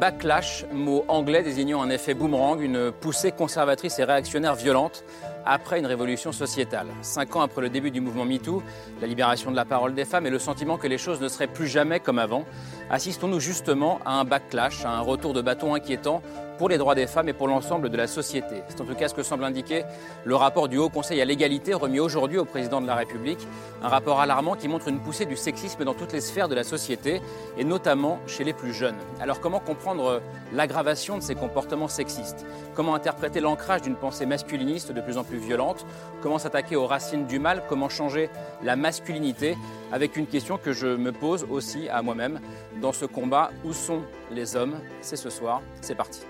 Backlash, mot anglais désignant un effet boomerang, une poussée conservatrice et réactionnaire violente après une révolution sociétale. Cinq ans après le début du mouvement MeToo, la libération de la parole des femmes et le sentiment que les choses ne seraient plus jamais comme avant, assistons-nous justement à un backlash, à un retour de bâton inquiétant pour les droits des femmes et pour l'ensemble de la société. C'est en tout cas ce que semble indiquer le rapport du Haut Conseil à l'égalité remis aujourd'hui au président de la République. Un rapport alarmant qui montre une poussée du sexisme dans toutes les sphères de la société et notamment chez les plus jeunes. Alors comment comprendre l'aggravation de ces comportements sexistes? Comment interpréter l'ancrage d'une pensée masculiniste de plus en plus violente? Comment s'attaquer aux racines du mal? Comment changer la masculinité? Avec une question que je me pose aussi à moi-même dans ce combat Où sont les hommes? C'est ce soir, c'est parti.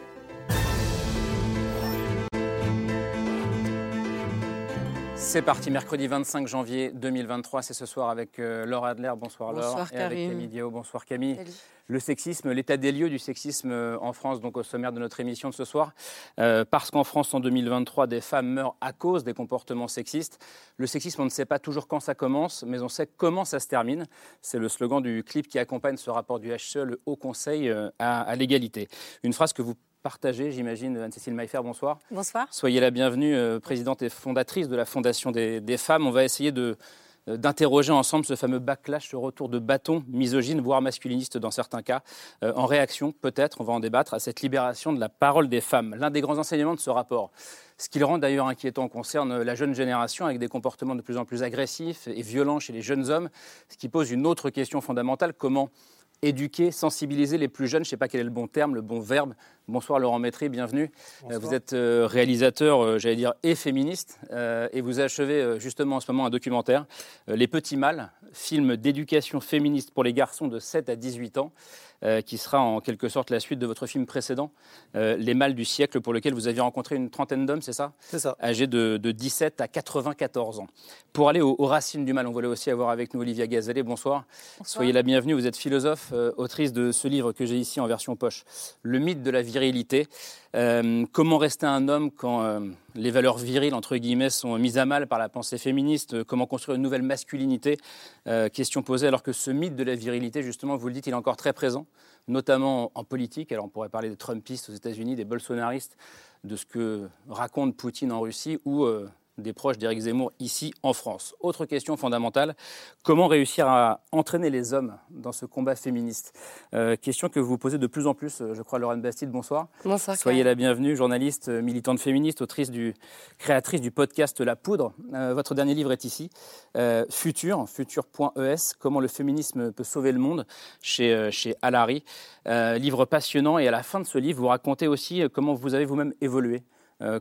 C'est parti, mercredi 25 janvier 2023, c'est ce soir avec euh, Laure Adler. Bonsoir, bonsoir Laure. Et avec Camille Diao. Bonsoir Camille. Le sexisme, l'état des lieux du sexisme euh, en France, donc au sommaire de notre émission de ce soir. Euh, parce qu'en France, en 2023, des femmes meurent à cause des comportements sexistes. Le sexisme, on ne sait pas toujours quand ça commence, mais on sait comment ça se termine. C'est le slogan du clip qui accompagne ce rapport du HCE, le Haut Conseil à, à l'égalité. Une phrase que vous partagée, j'imagine. Anne-Cécile Maillefer, bonsoir. Bonsoir. Soyez la bienvenue, euh, présidente et fondatrice de la Fondation des, des femmes. On va essayer de d'interroger ensemble ce fameux backlash, ce retour de bâton misogyne, voire masculiniste dans certains cas, euh, en réaction peut-être, on va en débattre, à cette libération de la parole des femmes. L'un des grands enseignements de ce rapport, ce qui le rend d'ailleurs inquiétant, concerne la jeune génération avec des comportements de plus en plus agressifs et violents chez les jeunes hommes, ce qui pose une autre question fondamentale, comment éduquer, sensibiliser les plus jeunes. Je ne sais pas quel est le bon terme, le bon verbe. Bonsoir Laurent Métry, bienvenue. Bonsoir. Vous êtes euh, réalisateur, euh, j'allais dire, et féministe, euh, et vous achevez justement en ce moment un documentaire, Les Petits Mâles, film d'éducation féministe pour les garçons de 7 à 18 ans. Qui sera en quelque sorte la suite de votre film précédent, Les Mâles du siècle, pour lequel vous aviez rencontré une trentaine d'hommes, c'est ça? C'est ça. Âgés de, de, 17 à 94 ans. Pour aller aux, aux, racines du mal, on voulait aussi avoir avec nous Olivia Gazalet. Bonsoir. Bonsoir. Soyez la bienvenue. Vous êtes philosophe, euh, autrice de ce livre que j'ai ici en version poche, Le mythe de la virilité. Euh, comment rester un homme quand euh, les valeurs viriles, entre guillemets, sont mises à mal par la pensée féministe Comment construire une nouvelle masculinité euh, Question posée alors que ce mythe de la virilité, justement, vous le dites, il est encore très présent, notamment en politique. Alors on pourrait parler des Trumpistes aux États-Unis, des bolsonaristes, de ce que raconte Poutine en Russie ou euh, des proches d'Éric Zemmour ici en France. Autre question fondamentale, comment réussir à entraîner les hommes dans ce combat féministe? Euh, Question que vous posez de plus en plus, je crois, Laurent Bastide, bonsoir. Bonsoir. Soyez la bienvenue, journaliste, militante féministe, autrice du, créatrice du podcast La Poudre. Euh, votre dernier livre est ici, euh, Futur, futur.es, comment le féminisme peut sauver le monde, chez, euh, chez Alary. livre passionnant et à la fin de ce livre, vous racontez aussi comment vous avez vous-même évolué euh,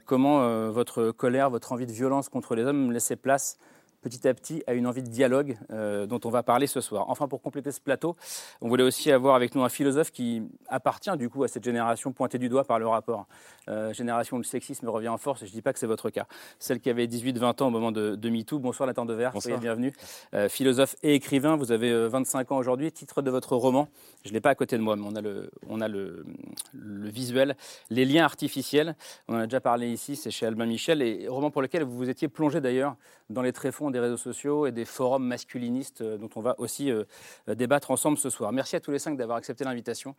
comment euh, votre colère, votre envie de violence contre les hommes laissait place petit à petit à une envie de dialogue euh, dont on va parler ce soir. Enfin, pour compléter ce plateau, on voulait aussi avoir avec nous un philosophe qui appartient du coup à cette génération pointée du doigt par le rapport. Euh, génération où le sexisme revient en force, et je ne dis pas que c'est votre cas. Celle qui avait 18-20 ans au moment de, de MeToo. Bonsoir Nathan Devers, soyez bienvenue. Euh, philosophe et écrivain, vous avez 25 ans aujourd'hui. Titre de votre roman, je ne l'ai pas à côté de moi, mais on a, le, on a le, le visuel, Les liens artificiels. On en a déjà parlé ici, c'est chez Albin Michel, et roman pour lequel vous vous étiez plongé d'ailleurs dans les tréfonds des réseaux sociaux et des forums masculinistes dont on va aussi euh, débattre ensemble ce soir. Merci à tous les cinq d'avoir accepté l'invitation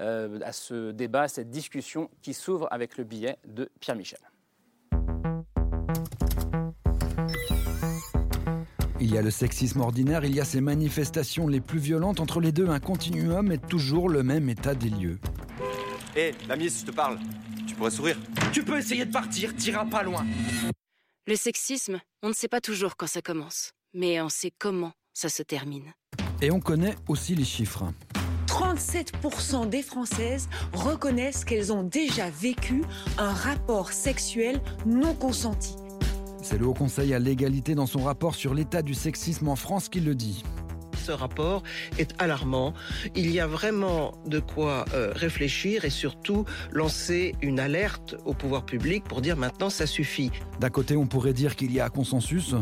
euh, à ce débat, à cette discussion qui s'ouvre avec le billet de Pierre Michel. Il y a le sexisme ordinaire, il y a ces manifestations les plus violentes. Entre les deux, un continuum est toujours le même état des lieux. Hé, hey, la miss, je te parle. Tu pourrais sourire. Tu peux essayer de partir, t'iras pas loin. Le sexisme, on ne sait pas toujours quand ça commence, mais on sait comment ça se termine. Et on connaît aussi les chiffres. 37% des Françaises reconnaissent qu'elles ont déjà vécu un rapport sexuel non consenti. C'est le Haut Conseil à l'égalité dans son rapport sur l'état du sexisme en France qui le dit. Ce rapport est alarmant. Il y a vraiment de quoi euh, réfléchir et surtout lancer une alerte au pouvoir public pour dire maintenant ça suffit. D'un côté, on pourrait dire qu'il y a consensus.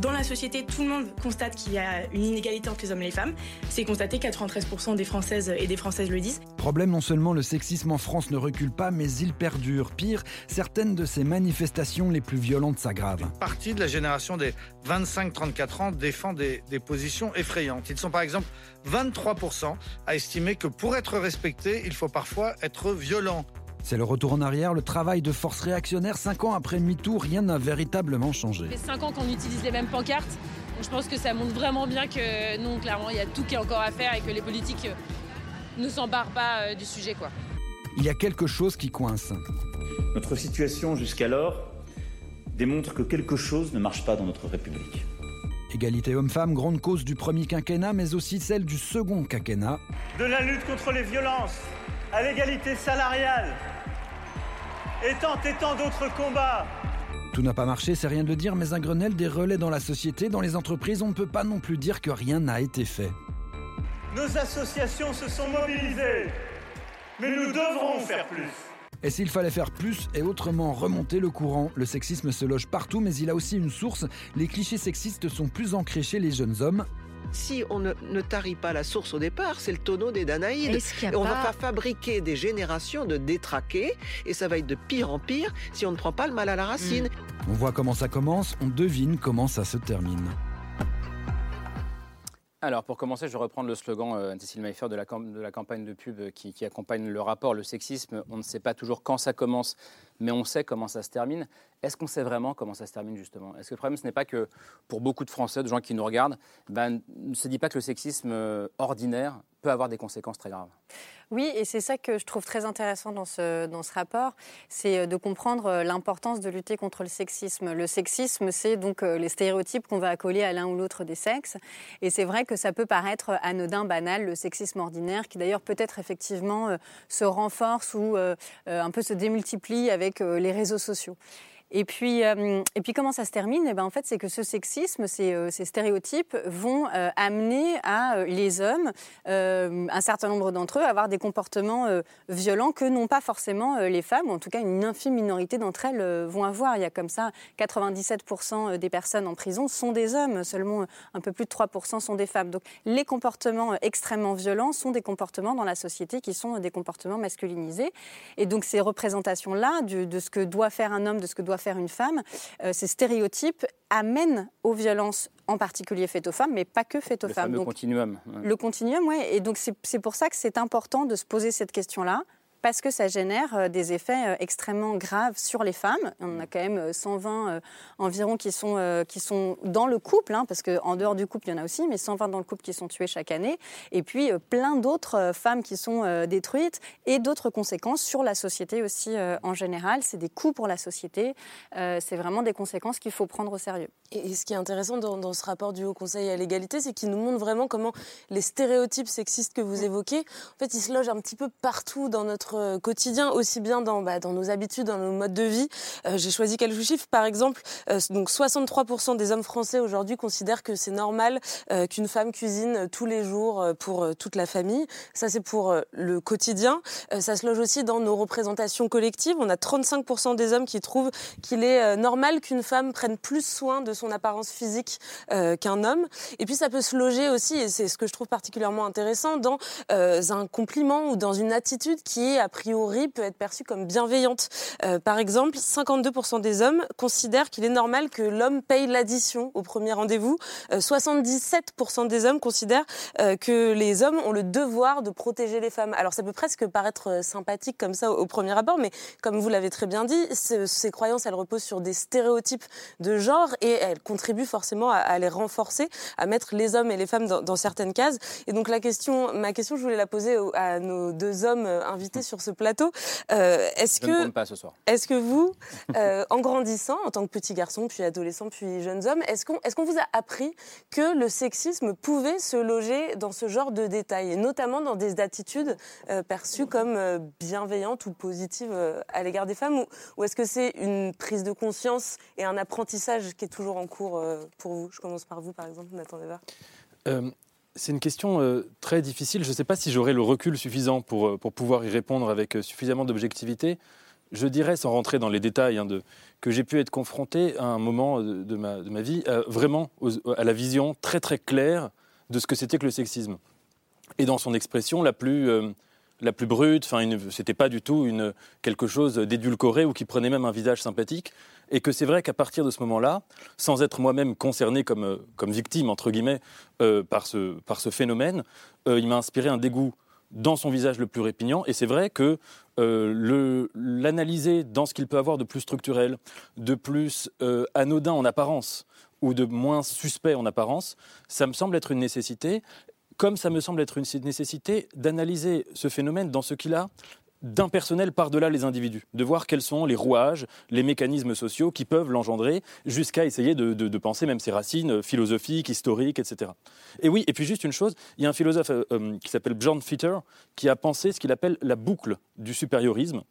Dans la société, tout le monde constate qu'il y a une inégalité entre les hommes et les femmes. C'est constaté, 93% des Françaises et des Françaises le disent. Problème, non seulement le sexisme en France ne recule pas, mais il perdure. Pire, certaines de ces manifestations les plus violentes s'aggravent. Une partie de la génération des 25-34 ans défend des, des positions effrayantes. Ils sont par exemple 23% à estimer que pour être respecté, il faut parfois être violent. C'est le retour en arrière, le travail de force réactionnaire. Cinq ans après MeToo, rien n'a véritablement changé. Ça fait cinq ans qu'on utilise les mêmes pancartes. Donc je pense que ça montre vraiment bien que non, clairement, il y a tout qui est encore à faire et que les politiques euh, ne s'embarrent pas euh, du sujet. quoi. Il y a quelque chose qui coince. Notre situation jusqu'alors démontre que quelque chose ne marche pas dans notre République. Égalité homme-femme, grande cause du premier quinquennat, mais aussi celle du second quinquennat. De la lutte contre les violences à l'égalité salariale et tant et tant d'autres combats. Tout n'a pas marché, c'est rien de le dire, mais un Grenelle des relais dans la société, dans les entreprises, on ne peut pas non plus dire que rien n'a été fait. Nos associations se sont mobilisées, mais nous devrons faire plus. Et s'il fallait faire plus et autrement remonter le courant, le sexisme se loge partout, mais il a aussi une source. Les clichés sexistes sont plus ancrés chez les jeunes hommes. Si on ne, ne tarit pas la source au départ, c'est le tonneau des Danaïdes. Et on pas- va fa- fabriquer des générations de détraqués, et ça va être de pire en pire si on ne prend pas le mal à la racine. On voit comment ça commence, on devine comment ça se termine. Alors, pour commencer, je vais reprendre le slogan euh, Maillefer de la, cam- de la campagne de pub euh, qui, qui accompagne le rapport. Le sexisme, on ne sait pas toujours quand ça commence, mais on sait comment ça se termine. Est-ce qu'on sait vraiment comment ça se termine, justement? Est-ce que le problème, ce n'est pas que pour beaucoup de Français, de gens qui nous regardent, ben, ne se dit pas que le sexisme euh, ordinaire peut avoir des conséquences très graves Oui, et c'est ça que je trouve très intéressant dans ce, dans ce rapport, c'est euh, de comprendre euh, l'importance de lutter contre le sexisme. Le sexisme, c'est donc euh, les stéréotypes qu'on va accoler à l'un ou l'autre des sexes. Et c'est vrai que ça peut paraître anodin, banal, le sexisme ordinaire, qui d'ailleurs peut-être effectivement se renforce ou un peu se démultiplie avec les réseaux sociaux. Et puis, euh, et puis comment ça se termine? Eh ben, En fait, c'est que ce sexisme, ces, euh, stéréotypes vont euh, amener à les hommes, un certain nombre d'entre eux, à avoir des comportements violents que n'ont pas forcément les femmes, ou en tout cas une infime minorité d'entre elles vont avoir. Il y a comme ça 97% des personnes en prison sont des hommes, seulement un peu plus de 3% sont des femmes. Donc les comportements extrêmement violents sont des comportements dans la société qui sont des comportements masculinisés. Et donc ces représentations-là de ce que doit faire un homme, de ce que doit faire une femme, euh, ces stéréotypes amènent aux violences, en particulier faites aux femmes, mais pas que faites aux Le femmes. Donc, continuum. ouais. le continuum, oui. Et donc, c'est pour ça que c'est important de se poser cette question-là. Parce que ça génère euh, des effets euh, extrêmement graves sur les femmes. On en a quand même euh, 120 euh, environ qui sont, qui sont dans le couple, hein, parce qu'en dehors du couple, il y en a aussi, mais 120 dans le couple qui sont tuées chaque année. Et puis, plein d'autres femmes qui sont détruites et d'autres conséquences sur la société aussi en général. C'est des coûts pour la société. C'est vraiment des conséquences qu'il faut prendre au sérieux. Et, et ce qui est intéressant dans, dans ce rapport du Haut Conseil à l'égalité, c'est qu'il nous montre vraiment comment les stéréotypes sexistes que vous évoquez, en fait, ils se logent un petit peu partout dans notre euh, quotidien, aussi bien dans, bah, dans nos habitudes, dans nos modes de vie. Euh, J'ai choisi quelques chiffres. Par exemple, euh, donc 63% des hommes français aujourd'hui considèrent que c'est normal qu'une femme cuisine tous les jours pour toute la famille. Ça, c'est pour le quotidien. Ça se loge aussi dans nos représentations collectives. On a 35% des hommes qui trouvent qu'il est normal qu'une femme prenne plus soin de son apparence physique qu'un homme. Et puis ça peut se loger aussi, et c'est ce que je trouve particulièrement intéressant, dans un compliment ou dans une attitude qui, a priori, peut être perçue comme bienveillante. Euh, par exemple, 52% des hommes considèrent qu'il est normal que l'homme paye l'addition au premier rendez-vous. Euh, 77% des hommes considèrent euh, que les hommes ont le devoir de protéger les femmes. Alors ça peut presque paraître euh, sympathique comme ça au, premier abord, mais comme vous l'avez très bien dit, ce- ces croyances, elles reposent sur des stéréotypes de genre et elles contribuent forcément à, les renforcer, à mettre les hommes et les femmes dans, dans certaines cases. Et donc la question, ma question, je voulais la poser à nos deux hommes euh, invités sur ce plateau. Euh, Est-ce ne que compte pas ce soir. est-ce que vous, euh, en grandissant, en tant que petit garçon, puis adolescent, puis jeunes hommes, est-ce qu'on est qu'on vous a appris que le sexisme pouvait se loger dans ce genre de détails, et notamment dans des attitudes euh, perçues comme euh, bienveillantes ou positives euh, à l'égard des femmes, ou, ou est-ce que c'est une prise de conscience et un apprentissage qui est toujours en cours euh, pour vous? Je commence par vous, par exemple, Nathan Devar. Euh, c'est une question euh, très difficile. Je ne sais pas si j'aurai le recul suffisant pour, euh, pour pouvoir y répondre avec euh, suffisamment d'objectivité. Je dirais, sans rentrer dans les détails, hein, de, que j'ai pu être confronté à un moment de, ma, de ma, vie vraiment à la vision très très claire de ce que c'était que le sexisme. Et dans son expression la plus, la plus brute, enfin, c'était pas du tout une, quelque chose d'édulcoré ou qui prenait même un visage sympathique. Et que c'est vrai qu'à partir de ce moment-là, sans être moi-même concerné comme, euh, comme victime, entre guillemets, euh, par, ce, phénomène, euh, il m'a inspiré un dégoût dans son visage le plus répignant. Et c'est vrai que l'analyser dans ce qu'il peut avoir de plus structurel, de plus anodin en apparence, ou de moins suspect en apparence, ça me semble être une nécessité comme ça me semble être une nécessité d'analyser ce phénomène dans ce qu'il a d'impersonnel par-delà les individus, de voir quels sont les rouages, les mécanismes sociaux qui peuvent l'engendrer, jusqu'à essayer de, penser même ses racines philosophiques, historiques, etc. Et oui, et puis juste une chose, il y a un philosophe euh, euh, qui s'appelle John Fitter qui a pensé ce qu'il appelle la boucle du supériorisme.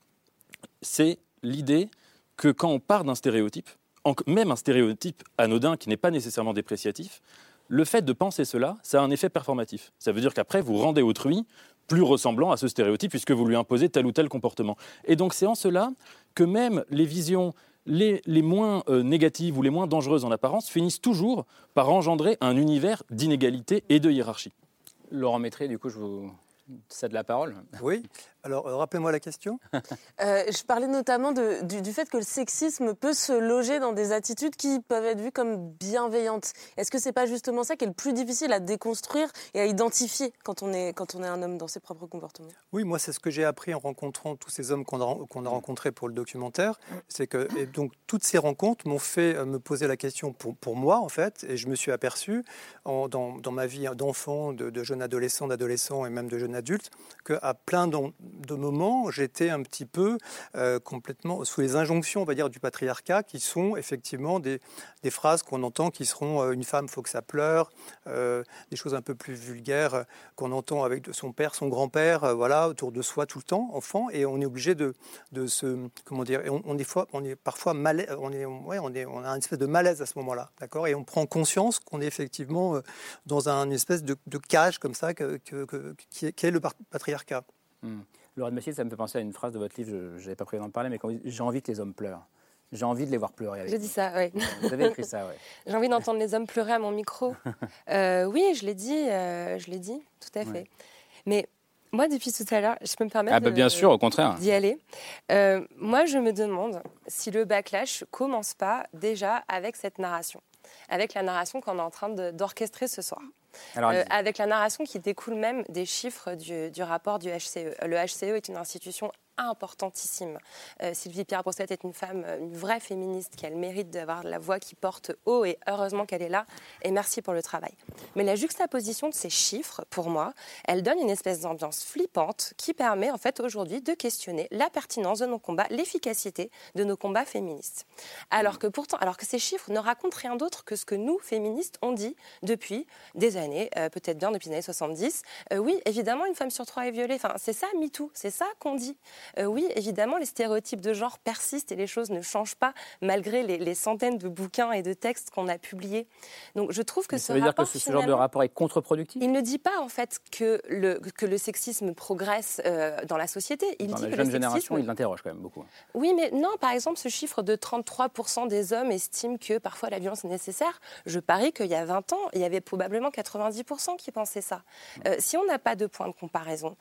C'est l'idée que quand on part d'un stéréotype, même un stéréotype anodin qui n'est pas nécessairement dépréciatif, le fait de penser cela, ça a un effet performatif. Ça veut dire qu'après, vous rendez autrui plus ressemblant à ce stéréotype puisque vous lui imposez tel ou tel comportement. Et donc c'est en cela que même les visions les, moins euh, négatives ou les moins dangereuses en apparence finissent toujours par engendrer un univers d'inégalité et de hiérarchie. Laurent Maîtré, du coup, je vous cède la parole. Oui, alors, euh, rappelez-moi la question. Euh, je parlais notamment du, fait que le sexisme peut se loger dans des attitudes qui peuvent être vues comme bienveillantes. Est-ce que c'est pas justement ça qui est le plus difficile à déconstruire et à identifier quand on est, quand on est un homme dans ses propres comportements? Oui, moi, c'est ce que j'ai appris en rencontrant tous ces hommes qu'on a, rencontrés pour le documentaire. C'est que et donc, toutes ces rencontres m'ont fait euh, me poser la question pour, pour moi, en fait, et je me suis aperçu en, dans, dans, ma vie d'enfant, de, de jeune adolescent, d'adolescent et même de jeune adulte, qu'à plein de moments, j'étais un petit peu euh, complètement sous les injonctions, on va dire, du patriarcat, qui sont effectivement des, des phrases qu'on entend qui seront euh, une femme, faut que ça pleure, euh, des choses un peu plus vulgaires qu'on entend avec son père, son grand-père, voilà, autour de soi tout le temps, enfant, et on est obligé de, de se, comment dire, on, est, on est parfois mal, on est, ouais, on est, on a une espèce de malaise à ce moment-là, d'accord, et on prend conscience qu'on est effectivement dans un espèce de, cage comme ça que, le patriarcat. Hmm. Laurent Massier, ça me fait penser à une phrase de votre livre, je n'avais pas prévu d'en parler, mais quand j'ai envie que les hommes pleurent. J'ai envie de les voir pleurer. J'ai dit ça, oui. Vous avez écrit ça, oui. J'ai envie d'entendre les hommes pleurer à mon micro. Euh, oui, je l'ai dit, euh, je l'ai dit, tout à fait. Mais moi, depuis tout à l'heure, je peux me permettre ah bah bien sûr, au contraire. d'y aller. Euh, moi, je me demande si le backlash commence pas déjà avec cette narration, avec la narration qu'on est en train d'orchestrer ce soir. Euh, avec la narration qui découle même des chiffres du, du, rapport du HCE. Le HCE est une institution importantissime. Euh, Sylvie Pierre Brossette est une femme, euh, une vraie féministe qui a le mérite d'avoir la voix qui porte haut et heureusement qu'elle est là et merci pour le travail. Mais la juxtaposition de ces chiffres, pour moi, elle donne une espèce d'ambiance flippante qui permet en fait aujourd'hui de questionner la pertinence de nos combats, l'efficacité de nos combats féministes. Alors que pourtant, alors que ces chiffres ne racontent rien d'autre que ce que nous, féministes, on dit depuis des années, euh, peut-être bien depuis les années 70. oui, évidemment, une femme sur trois est violée. Enfin, c'est ça, MeToo, c'est ça qu'on dit. Euh, oui, évidemment, les stéréotypes de genre persistent et les choses ne changent pas malgré les, centaines de bouquins et de textes qu'on a publiés. Donc je trouve que ça veut dire que ce, genre de rapport est contre-productif? Il ne dit pas en fait que le, que le sexisme progresse euh, dans la société. Il dans dit la que jeune le génération, il l'interroge quand même beaucoup. Oui, mais non, par exemple, ce chiffre de 33% des hommes estiment que parfois la violence est nécessaire. Je parie qu'il y a 20 ans, il y avait probablement 90% qui pensaient ça. Euh, si on n'a pas de point de comparaison,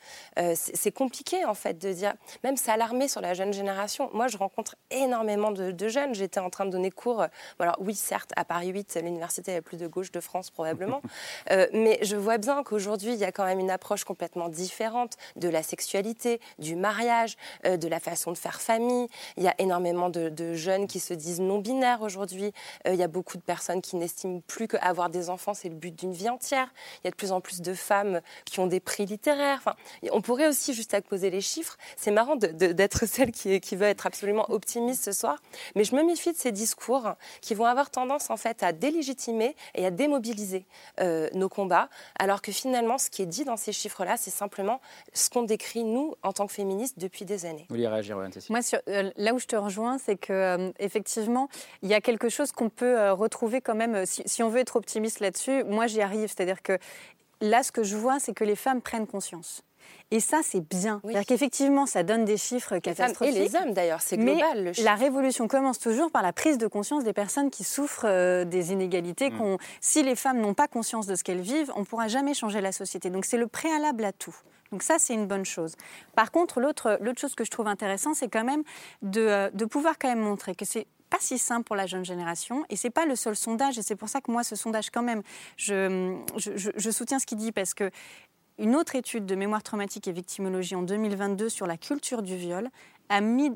c'est compliqué en fait de dire même s'alarmer sur la jeune génération. Moi, je rencontre énormément de, jeunes. J'étais en train de donner cours, alors oui, certes, à Paris 8, l'université la plus de gauche de France probablement, euh, mais je vois bien qu'aujourd'hui, il y a quand même une approche complètement différente de la sexualité, du mariage, euh, de la façon de faire famille. Il y a énormément de, jeunes qui se disent non-binaires aujourd'hui. Euh, il y a beaucoup de personnes qui n'estiment plus qu'avoir des enfants, c'est le but d'une vie entière. Il y a de plus en plus de femmes qui ont des prix littéraires. Enfin, on pourrait aussi juste poser les chiffres. C'est marrant d'être celle qui, qui, veut être absolument optimiste ce soir, mais je me méfie de ces discours qui vont avoir tendance en fait à délégitimer et à démobiliser euh, nos combats, alors que finalement, ce qui est dit dans ces chiffres-là, c'est simplement ce qu'on décrit nous en tant que féministes depuis des années. Vous voulez réagir, Moi, euh, là où je te rejoins, c'est que euh, effectivement, il y a quelque chose qu'on peut retrouver quand même. Si, si, on veut être optimiste là-dessus, moi j'y arrive, c'est-à-dire que là, ce que je vois, c'est que les femmes prennent conscience. Et ça, c'est bien. C'est-à-dire qu'effectivement, ça donne des chiffres catastrophiques. et les hommes, d'ailleurs, c'est global. Mais la révolution commence toujours par la prise de conscience des personnes qui souffrent euh, des inégalités. Mm. Si les femmes n'ont pas conscience de ce qu'elles vivent, on ne pourra jamais changer la société. Donc c'est le préalable à tout. Donc ça, c'est une bonne chose. Par contre, l'autre chose que je trouve intéressant, c'est quand même de, euh, de pouvoir quand même montrer que c'est pas si simple pour la jeune génération et c'est pas le seul sondage et c'est pour ça que moi ce sondage quand même je, je, je soutiens ce qu'il dit parce que une autre étude de mémoire traumatique et victimologie en 2022 sur la culture du viol a, mis,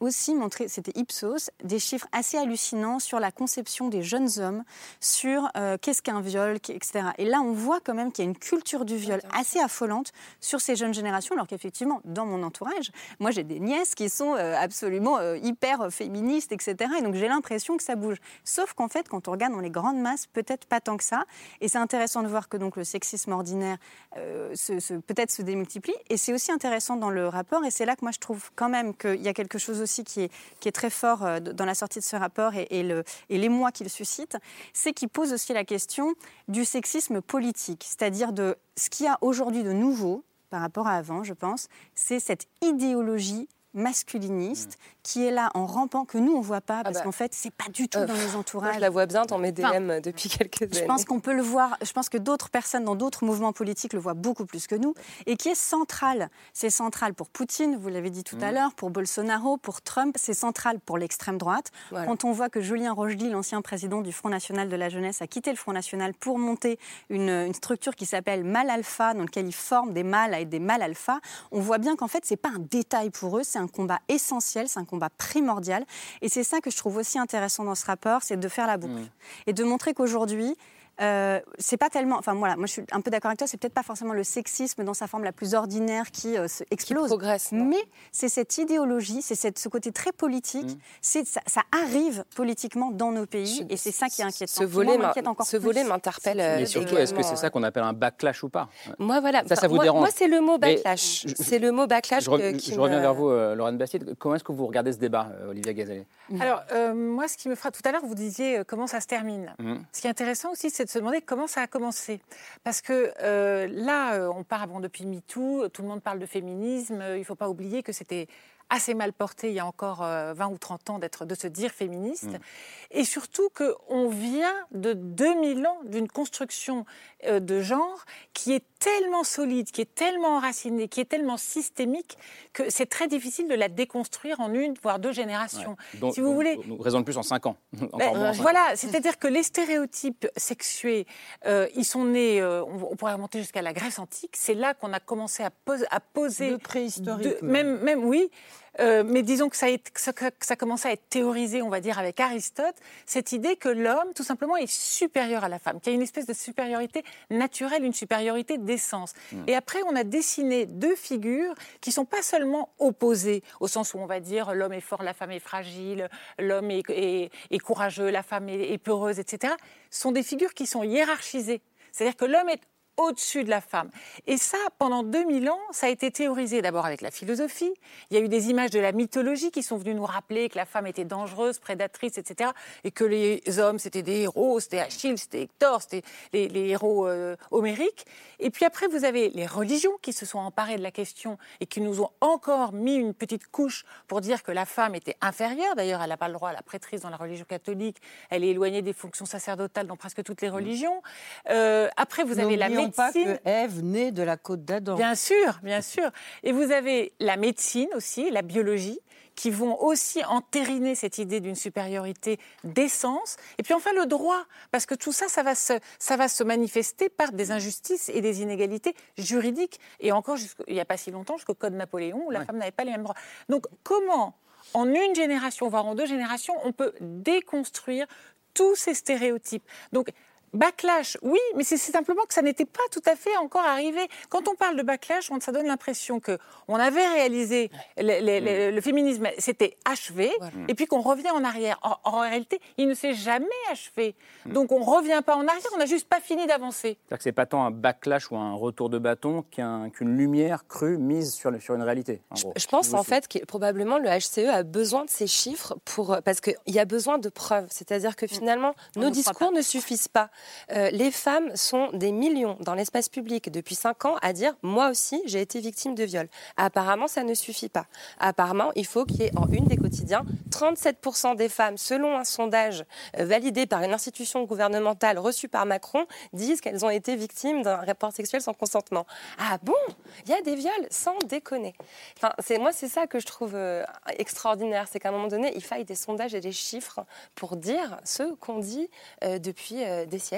aussi montré, c'était Ipsos, des chiffres assez hallucinants sur la conception des jeunes hommes, sur euh, qu'est-ce qu'un viol, etc. Et là, on voit quand même qu'il y a une culture du viol assez affolante sur ces jeunes générations, alors qu'effectivement, dans mon entourage, moi j'ai des nièces qui sont euh, absolument euh, hyper féministes, etc. Et donc j'ai l'impression que ça bouge. Sauf qu'en fait, quand on regarde dans les grandes masses, peut-être pas tant que ça. Et c'est intéressant de voir que donc le sexisme ordinaire peut-être se démultiplie. Et c'est aussi intéressant dans le rapport, et c'est là que moi je trouve quand même même qu'il y a quelque chose aussi qui est, très fort euh, dans la sortie de ce rapport et, et, l'émoi qu'il suscite, c'est qu'il pose aussi la question du sexisme politique, c'est-à-dire de ce qu'il y a aujourd'hui de nouveau par rapport à avant, je pense, c'est cette idéologie masculiniste qui est là en rampant que nous on voit pas parce bah. qu'en fait c'est pas du tout dans les entourages. Moi, je la vois bien dans mes DM depuis quelques années. Je pense qu'on peut le voir. Je pense que d'autres personnes dans d'autres mouvements politiques le voient beaucoup plus que nous et qui est central. C'est central pour Poutine, vous l'avez dit tout à l'heure, pour Bolsonaro, pour Trump. C'est central pour l'extrême droite. Quand on voit que Julien Rochely, l'ancien président du Front National de la jeunesse, a quitté le Front National pour monter une, une structure qui s'appelle Mal Alpha, dans laquelle il forme des mâles et des mâles alpha, on voit bien qu'en fait c'est pas un détail pour eux, c'est un combat essentiel, c'est un combat primordial. Et c'est ça que je trouve aussi intéressant dans ce rapport, c'est de faire la boucle. Mmh. Et de montrer qu'aujourd'hui, euh, c'est pas tellement. Enfin voilà, moi je suis un peu d'accord avec toi. C'est peut-être pas forcément le sexisme dans sa forme la plus ordinaire qui euh, se explose. progresse. Mais c'est cette idéologie, c'est cette, ce côté très politique. Mmh. C'est ça, ça arrive politiquement dans nos pays et c'est ça qui est inquiétant. Ce volet, ce plus. volet m'interpelle. Et euh, surtout, est-ce que c'est ça qu'on appelle un backlash ou pas? Moi, voilà. Ça, ça vous moi, dérange moi, c'est le mot backlash. je- C'est le mot backlash Je, re- que- qui je reviens me- vers vous, euh, Laurent Bastide. Comment est-ce que vous regardez ce débat, euh, Olivia Gazelle Alors, euh, moi, ce qui me frappe tout à l'heure, vous disiez comment ça se termine. Mhm. Ce qui est intéressant aussi, c'est de se demander comment ça a commencé. Parce que euh, là, euh, on part bon, depuis MeToo, tout le monde parle de féminisme. euh, Il ne faut pas oublier que c'était assez mal porté il y a encore euh, 20 ou 30 ans d'être, de se dire féministe. Mm. Et surtout qu'on vient de 2000 ans d'une construction euh, de genre qui est tellement solide, qui est tellement enracinée, qui est tellement systémique que c'est très difficile de la déconstruire en une, voire deux générations. Donc, si vous voulez, Nous raisonne plus en 5 ans. Encore ben, ans. voilà, c'est-à-dire que les stéréotypes sexués, euh, ils sont nés, euh, on, on pourrait remonter jusqu'à la Grèce antique. C'est là qu'on a commencé à, pos- à poser. De préhistorique, de- même, oui. Euh, mais disons que ça, a été- que ça, que ça commençait à être théorisé, on va dire, avec Aristote, cette idée que l'homme, tout simplement, est supérieur à la femme, qu'il y a une espèce de supériorité naturelle, une supériorité d'essence. Mm. Et après, on a dessiné deux figures qui sont pas seulement opposées, au sens où on va dire l'homme est fort, la femme est fragile, l'homme est, est- est courageux, la femme est, est peureuse, etc. Ce sont des figures qui sont hiérarchisées. C'est-à-dire que l'homme est au-dessus de la femme. Et ça, pendant 2000 ans, ça a été théorisé d'abord avec la philosophie. Il y a eu des images de la mythologie qui sont venues nous rappeler que la femme était dangereuse, prédatrice, etc. Et que les hommes, c'était des héros, c'était Achille, c'était Hector, c'était les, les héros euh, homériques. Et puis après, vous avez les religions qui se sont emparées de la question et qui nous ont encore mis une petite couche pour dire que la femme était inférieure. D'ailleurs, elle n'a pas le droit à la prêtrise dans la religion catholique. Elle est éloignée des fonctions sacerdotales dans presque toutes les religions. Euh, après, vous avez la N'oublions pas médecine. que Ève naît de la côte d'Adam. Bien sûr, bien sûr. Et vous avez la médecine aussi, la biologie, qui vont aussi entériner cette idée d'une supériorité d'essence. Et puis enfin le droit, parce que tout ça, ça va se, ça va se manifester par des injustices et des inégalités juridiques. Et encore, il n'y a pas si longtemps, jusqu'au Code Napoléon, où la femme n'avait pas les mêmes droits. Donc comment, en une génération, voire en deux générations, on peut déconstruire tous ces stéréotypes? Donc Backlash, oui, mais c'est simplement que ça n'était pas tout à fait encore arrivé. Quand on parle de backlash, on- ça donne l'impression que on avait réalisé le, le- le- le féminisme, c'était achevé, et puis qu'on revient en arrière. En, en réalité, il ne s'est jamais achevé. Donc on revient pas en arrière, on n'a juste pas fini d'avancer. C'est-à-dire que c'est pas tant un backlash ou un retour de bâton qu'un- qu'une lumière crue mise sur, le- sur une réalité. en gros. Je pense Vous en fait que probablement le HCE a besoin de ces chiffres pour parce qu'il y a besoin de preuves. C'est-à-dire que finalement On nos ne discours ne suffisent pas. Euh, les femmes sont des millions dans l'espace public depuis 5 ans à dire moi aussi j'ai été victime de viol. Apparemment, ça ne suffit pas. Apparemment, il faut qu'il y ait en une des quotidiens 37% des femmes, selon un sondage euh, validé par une institution gouvernementale reçue par Macron, disent qu'elles ont été victimes d'un rapport sexuel sans consentement. Ah bon? Il y a des viols sans déconner. Enfin, c'est moi c'est ça que je trouve euh, extraordinaire, c'est qu'à un moment donné, il faille des sondages et des chiffres pour dire ce qu'on dit depuis des siècles.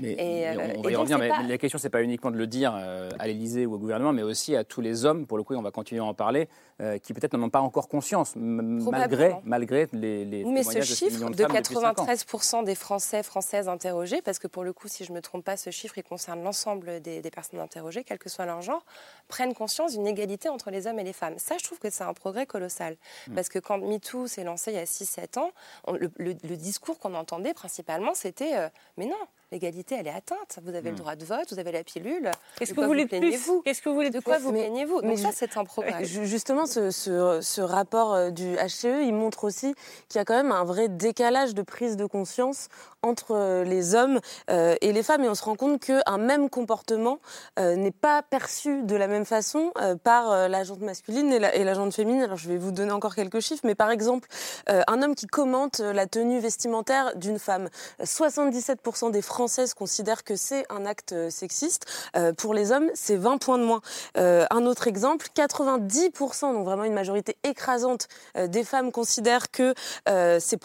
Mais, Et, mais euh, on va et y revenir, mais pas- la question, c'est pas uniquement de le dire euh, à l'Élysée ou au gouvernement, mais aussi à tous les hommes, pour le coup, et on va continuer à en parler, euh, qui peut-être n'en ont pas encore conscience, malgré, malgré les, mais ce chiffre de de femmes depuis cinq ans. 93% des Français, Françaises interrogés, parce que pour le coup, si je ne me trompe pas, ce chiffre, il concerne l'ensemble des, des personnes interrogées, quel que soit leur genre, prennent conscience d'une égalité entre les hommes et les femmes. Ça, je trouve que c'est un progrès colossal. Mm. Parce que quand MeToo s'est lancé il y a 6-7 ans, on- le, le- le discours qu'on entendait principalement, c'était euh, Mais non, l'égalité, elle est atteinte. Vous avez le droit de vote, vous avez la pilule. Qu'est-ce que vous voulez de plaignez-vous plus Qu'est-ce que vous voulez De quoi vous plaignez-vous mais ça, c'est un progrès. Ju- Justement, ce, ce- ce rapport euh, du HCE, il montre aussi qu'il y a quand même un vrai décalage de prise de conscience entre euh, les hommes euh, et les femmes. Et on se rend compte qu'un même comportement euh, n'est pas perçu de la même façon euh, par euh, la jante masculine et la, et la jante féminine. Alors, je vais vous donner encore quelques chiffres, mais par exemple, euh, un homme qui commente euh, la tenue vestimentaire d'une femme, 77% des Françaises considèrent que c'est un acte euh, sexiste. Euh, pour les hommes, c'est 20 points de moins. Euh, un autre exemple, 90%, donc vraiment une majorité écrasante des femmes considèrent que c'est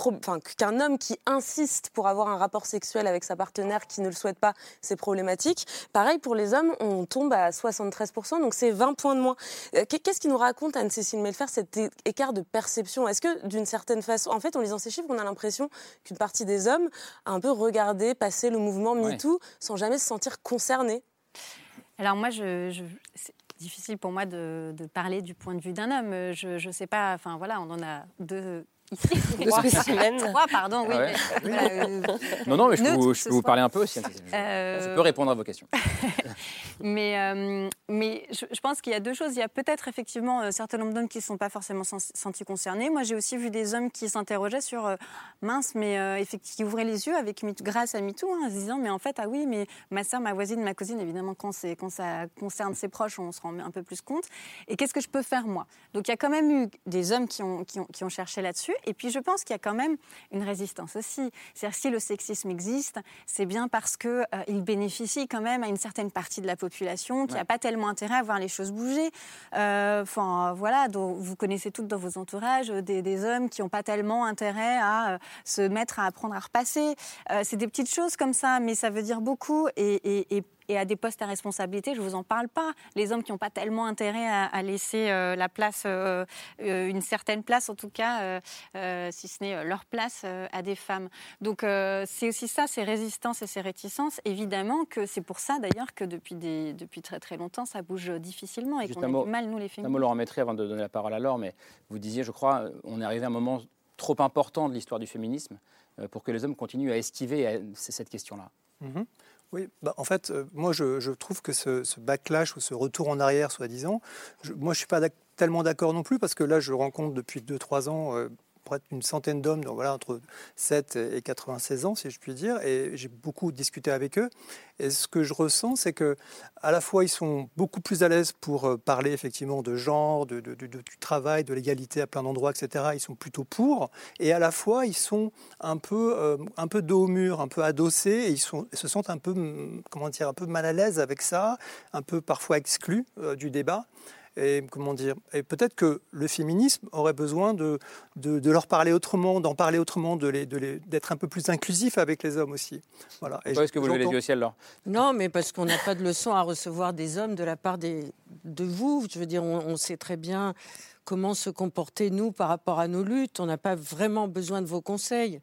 qu'un homme qui insiste pour avoir un rapport sexuel avec sa partenaire qui ne le souhaite pas, c'est problématique. Pareil pour les hommes, on tombe à 73%, donc c'est 20 points de moins. Qu'est- Qu'est-ce qui nous raconte Anne-Cécile Melfer cet écart de perception? Est-ce que d'une certaine façon, en fait, en lisant ces chiffres, on a l'impression qu'une partie des hommes a un peu regardé passer le mouvement Ouais. MeToo sans jamais se sentir concerné Alors moi, je, je- c'est difficile pour moi de, de parler du point de vue d'un homme. Je ne sais pas, enfin voilà, on en a deux Trois. spécimens. Trois, pardon, oui. Ah ouais. mais, voilà, euh, Non, non, mais je peux, vous, je peux vous parler un peu aussi. Je, Euh, je peux répondre à vos questions. mais, euh, mais je, je pense qu'il y a deux choses. Il y a peut-être effectivement un certain nombre d'hommes qui ne sont pas forcément sentis concernés. Moi, j'ai aussi vu des hommes qui s'interrogeaient sur euh, mince, mais euh, effectivement, qui ouvraient les yeux avec Me- grâce à MeToo, hein, en se disant mais en fait, ah oui, mais ma soeur, ma voisine, ma cousine, évidemment, quand, c'est- quand ça concerne ses proches, on se rend un peu plus compte. Et qu'est-ce que je peux faire moi? Donc il y a quand même eu des hommes qui ont, qui ont, qui ont cherché là-dessus. Et puis je pense qu'il y a quand même une résistance aussi. C'est-à-dire si le sexisme existe, c'est bien parce que euh, il bénéficie quand même à une certaine partie de la population qui n'a Ouais. pas tellement intérêt à voir les choses bouger. Euh, Enfin voilà, donc, vous connaissez toutes dans vos entourages euh, des, des hommes qui n'ont pas tellement intérêt à euh, se mettre à apprendre à repasser. C'est des petites choses comme ça, mais ça veut dire beaucoup et, et- et- et à des postes à responsabilité, je vous en parle pas. Les hommes qui n'ont pas tellement intérêt à, à laisser euh, la place, euh, euh, une certaine place en tout cas, euh, euh, si ce n'est leur place euh, à des femmes. Donc euh, c'est aussi ça, ces résistances et ces réticences. Évidemment que c'est pour ça d'ailleurs que depuis, des, depuis très très longtemps, ça bouge difficilement et qu'on a du mal, nous les Un mot, féministes. Laurent avant de donner la parole à Laure, mais vous disiez, je crois, on est arrivé à un moment trop important de l'histoire du féminisme pour que les hommes continuent à esquiver cette question-là. Mhm. Oui, bah, en fait, euh, moi je, trouve que ce, backlash ou ce retour en arrière, soi-disant, moi je ne suis pas tellement d'accord non plus parce que là je rencontre depuis 2-3 ans euh, près d'une centaine d'hommes, donc voilà, entre 7 et 96 ans, si je puis dire, et j'ai beaucoup discuté avec eux. Et ce que je ressens, c'est que à la fois ils sont beaucoup plus à l'aise pour euh, parler effectivement de genre, de, du travail, de l'égalité à plein d'endroits, etc. Ils sont plutôt pour, et à la fois ils sont un peu, euh, un peu dos au mur, un peu adossés, et ils se sentent un peu, comment dire, un peu mal à l'aise avec ça, un peu parfois exclus euh, du débat. Et comment dire Et peut-être que le féminisme aurait besoin de, de, de leur parler autrement, d'en parler autrement, de les, de les- d'être un peu plus inclusif avec les hommes aussi. Voilà. Pourquoi est-ce que vous levez les yeux au ciel, Laure Non, mais parce qu'on n'a pas de leçon à recevoir des hommes de la part des, de vous. Je veux dire, on, on sait très bien comment se comporter, nous, par rapport à nos luttes. On n'a pas vraiment besoin de vos conseils.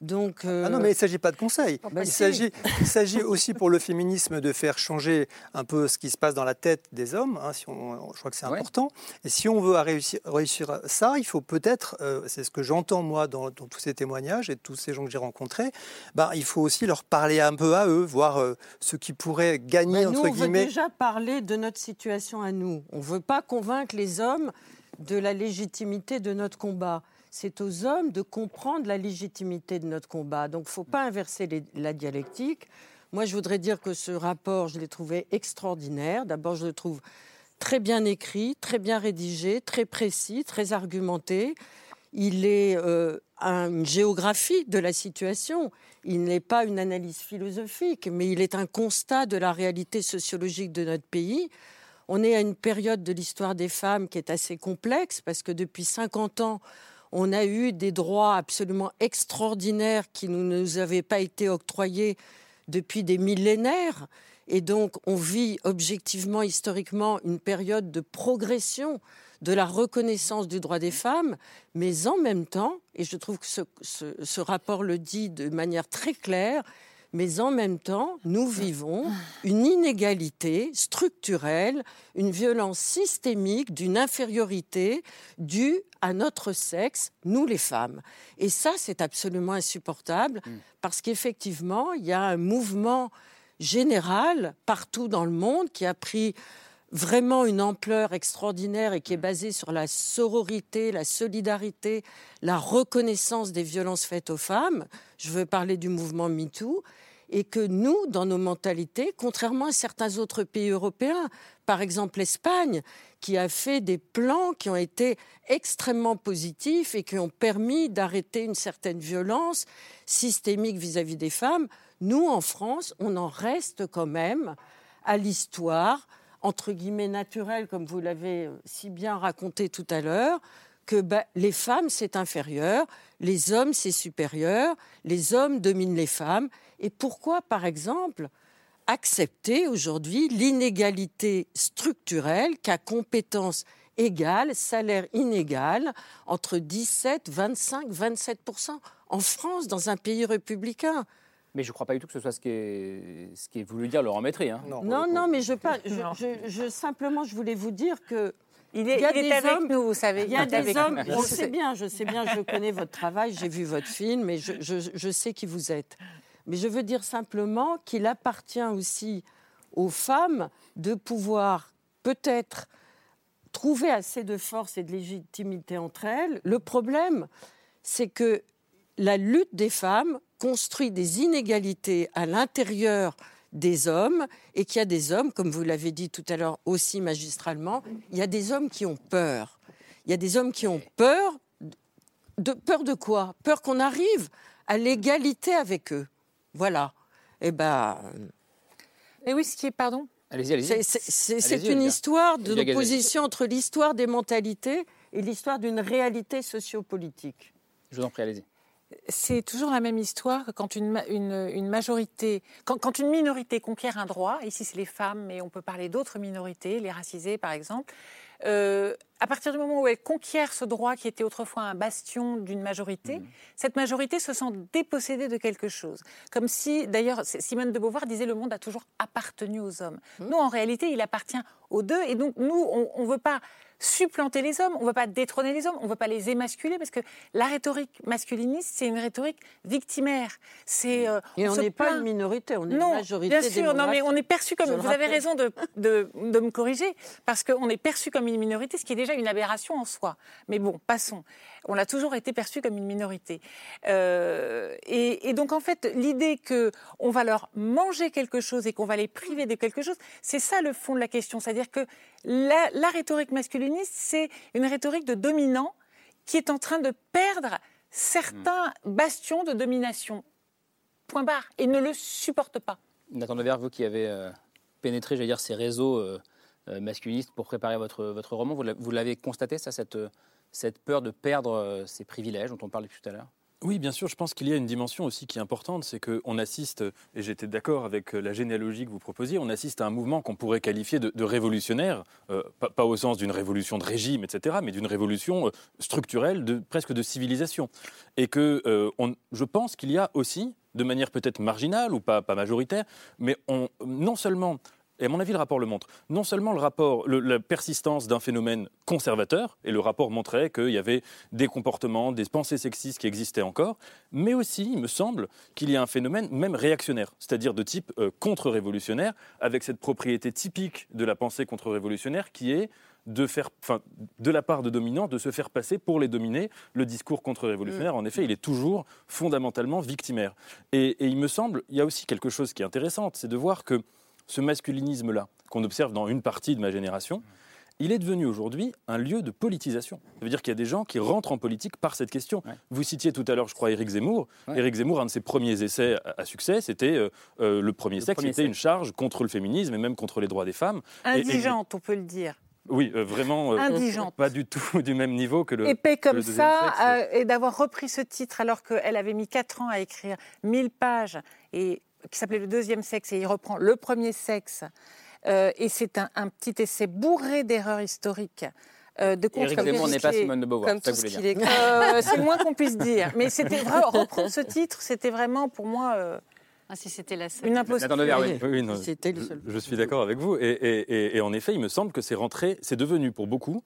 Donc, euh, Ah non, mais il ne s'agit pas de conseils. bah il s'agit aussi pour le féminisme de faire changer un peu ce qui se passe dans la tête des hommes. hein, si on, je crois que c'est important. Et si on veut à réussir, réussir ça, il faut peut-être, euh, c'est ce que j'entends moi dans, dans tous ces témoignages et tous ces gens que j'ai rencontrés, bah, il faut aussi leur parler un peu à eux, voir euh, ce qui pourrait gagner, Bah, nous, entre on veut guillemets. déjà parler de notre situation à nous. On ne veut pas convaincre les hommes de la légitimité de notre combat. c'est aux hommes de comprendre la légitimité de notre combat. Donc, il ne faut pas inverser la dialectique. Moi, je voudrais dire que ce rapport, je l'ai trouvé extraordinaire. D'abord, je le trouve très bien écrit, très bien rédigé, très précis, très argumenté. Il est euh, un- une géographie de la situation. Il n'est pas une analyse philosophique, mais il est un constat de la réalité sociologique de notre pays. On est à une période de l'histoire des femmes qui est assez complexe parce que depuis 50 ans, on a eu des droits absolument extraordinaires qui ne nous avaient pas été octroyés depuis des millénaires. Et donc, on vit objectivement, historiquement, une période de progression de la reconnaissance du droit des femmes, mais en même temps, et je trouve que ce, ce- ce rapport le dit de manière très claire, mais en même temps, nous vivons une inégalité structurelle, une violence systémique d'une infériorité due à notre sexe, nous les femmes. Et ça, c'est absolument insupportable, parce qu'effectivement, il y a un mouvement général partout dans le monde qui a pris vraiment une ampleur extraordinaire et qui est basé sur la sororité, la solidarité, la reconnaissance des violences faites aux femmes. Je veux parler du mouvement MeToo. Et que nous, dans nos mentalités, contrairement à certains autres pays européens, par exemple l'Espagne, qui a fait des plans qui ont été extrêmement positifs et qui ont permis d'arrêter une certaine violence systémique vis-à-vis des femmes, nous, en France, on en reste quand même à l'histoire, entre guillemets naturelle, comme vous l'avez si bien raconté tout à l'heure, que bah, les femmes, c'est inférieur, les hommes, c'est supérieur, les hommes dominent les femmes. Et pourquoi, par exemple, accepter aujourd'hui l'inégalité structurelle qu'à compétences égales, salaire inégal, entre 17, 25, 27% en France, dans un pays républicain? Mais je ne crois pas du tout que ce soit ce qui est, ce qui est voulu dire Laurent Maîtry. hein. Non, non, mais je, pas, je, je- je- simplement, je voulais vous dire que. Il est- y a il est des avec hommes- nous, vous savez, Il y a des avec hommes, on sait sais. bien, je sais bien, je connais votre travail, j'ai vu votre film et je, je- je sais qui vous êtes. Mais je veux dire simplement qu'il appartient aussi aux femmes de pouvoir peut-être trouver assez de force et de légitimité entre elles. Le problème, c'est que la lutte des femmes construit des inégalités à l'intérieur des hommes et qu'il y a des hommes, comme vous l'avez dit tout à l'heure aussi magistralement, il y a des hommes qui ont peur. Il y a des hommes qui ont peur. De, peur de quoi? Peur qu'on arrive à l'égalité avec eux. Voilà. Eh ben, Et oui, ce qui est, pardon? Allez-y, allez-y. c'est- c'est c'est- c'est Allez-y, une histoire l'opposition entre l'histoire des mentalités et l'histoire d'une réalité sociopolitique. Je vous en prie, allez-y. C'est toujours la même histoire que quand une, une- une majorité, quand, quand une minorité conquiert un droit, ici c'est les femmes, mais on peut parler d'autres minorités, les racisés par exemple, euh, à partir du moment où elle conquiert ce droit qui était autrefois un bastion d'une majorité, cette majorité se sent dépossédée de quelque chose. Comme si, d'ailleurs, Simone de Beauvoir disait le monde a toujours appartenu aux hommes. Nous, en réalité, il appartient aux deux, et donc nous, on ne veut pas supplanter les hommes, on ne veut pas détrôner les hommes, on ne veut pas les émasculer, parce que la rhétorique masculiniste, c'est une rhétorique victimaire. C'est euh, Et on n'est pas une minorité, on est non, une majorité Bien sûr, non, mais on est perçu comme. Vous avez raison de, de, de me corriger, parce qu'on est perçu comme une minorité, ce qui est déjà une aberration en soi. Mais bon, passons. On a toujours été perçu comme une minorité. Euh, et, et donc, en fait, l'idée que on va leur manger quelque chose et qu'on va les priver de quelque chose, c'est ça le fond de la question. C'est-à-dire que la, la rhétorique masculiniste, c'est une rhétorique de dominant qui est en train de perdre certains bastions de domination. Point barre. Et ne le supporte pas. Nathan Devers, vous qui avez euh, pénétré, j'allais dire, ces réseaux euh, masculinistes pour préparer votre, votre roman, vous l'a- vous l'avez constaté, ça, cette, cette peur de perdre euh, ces privilèges dont on parlait tout à l'heure Oui, bien sûr, je pense qu'il y a une dimension aussi qui est importante, c'est qu'on assiste, et j'étais d'accord avec la généalogie que vous proposiez, on assiste à un mouvement qu'on pourrait qualifier de, révolutionnaire, euh, pas, au sens d'une révolution de régime, etc., mais d'une révolution euh, structurelle, presque de civilisation. Et que euh, je pense qu'il y a aussi, de manière peut-être marginale ou pas, majoritaire, mais on, non seulement et à mon avis, le rapport le montre. Non seulement le rapport, le- la persistance d'un phénomène conservateur, et le rapport montrait qu'il y avait des comportements, des pensées sexistes qui existaient encore, mais aussi, il me semble, qu'il y a un phénomène même réactionnaire, c'est-à-dire de type euh, contre-révolutionnaire, avec cette propriété typique de la pensée contre-révolutionnaire qui est de faire, enfin, de la part de dominants, de se faire passer pour les dominer. Le discours contre-révolutionnaire, en effet, il est toujours fondamentalement victimaire. Et, et il me semble, il y a aussi quelque chose qui est intéressant, c'est de voir que ce masculinisme-là, qu'on observe dans une partie de ma génération, il est devenu aujourd'hui un lieu de politisation. Ça veut dire qu'il y a des gens qui rentrent en politique par cette question. Vous citiez tout à l'heure, je crois, Éric Zemmour. Ouais. Éric Zemmour, un de ses premiers essais à, succès, c'était euh, euh, le premier sexe, premier c'était sexe. une charge contre le féminisme et même contre les droits des femmes. Et- et- Indigente, on peut le dire. oui, euh, vraiment. euh, Indigente. Pas du tout du même niveau que le. épais comme le ça, sexe. euh, et d'avoir repris ce titre alors qu'elle avait mis 4 ans à écrire 1000 pages, et qui s'appelait Le deuxième sexe, et il reprend Le premier sexe. Euh, et c'est un, un petit essai bourré d'erreurs historiques. euh, de Éric Zemmour n'est pas Simone de Beauvoir, comme c'est ce dire. Euh, c'est le moins qu'on puisse dire. Mais c'était vrai, reprendre ce titre, c'était vraiment pour moi euh, Ah, si c'était la seule. une imposture. Oui, oui, le je, je suis d'accord avec vous. Et, et- et- et en effet, il me semble que c'est rentré, c'est devenu pour beaucoup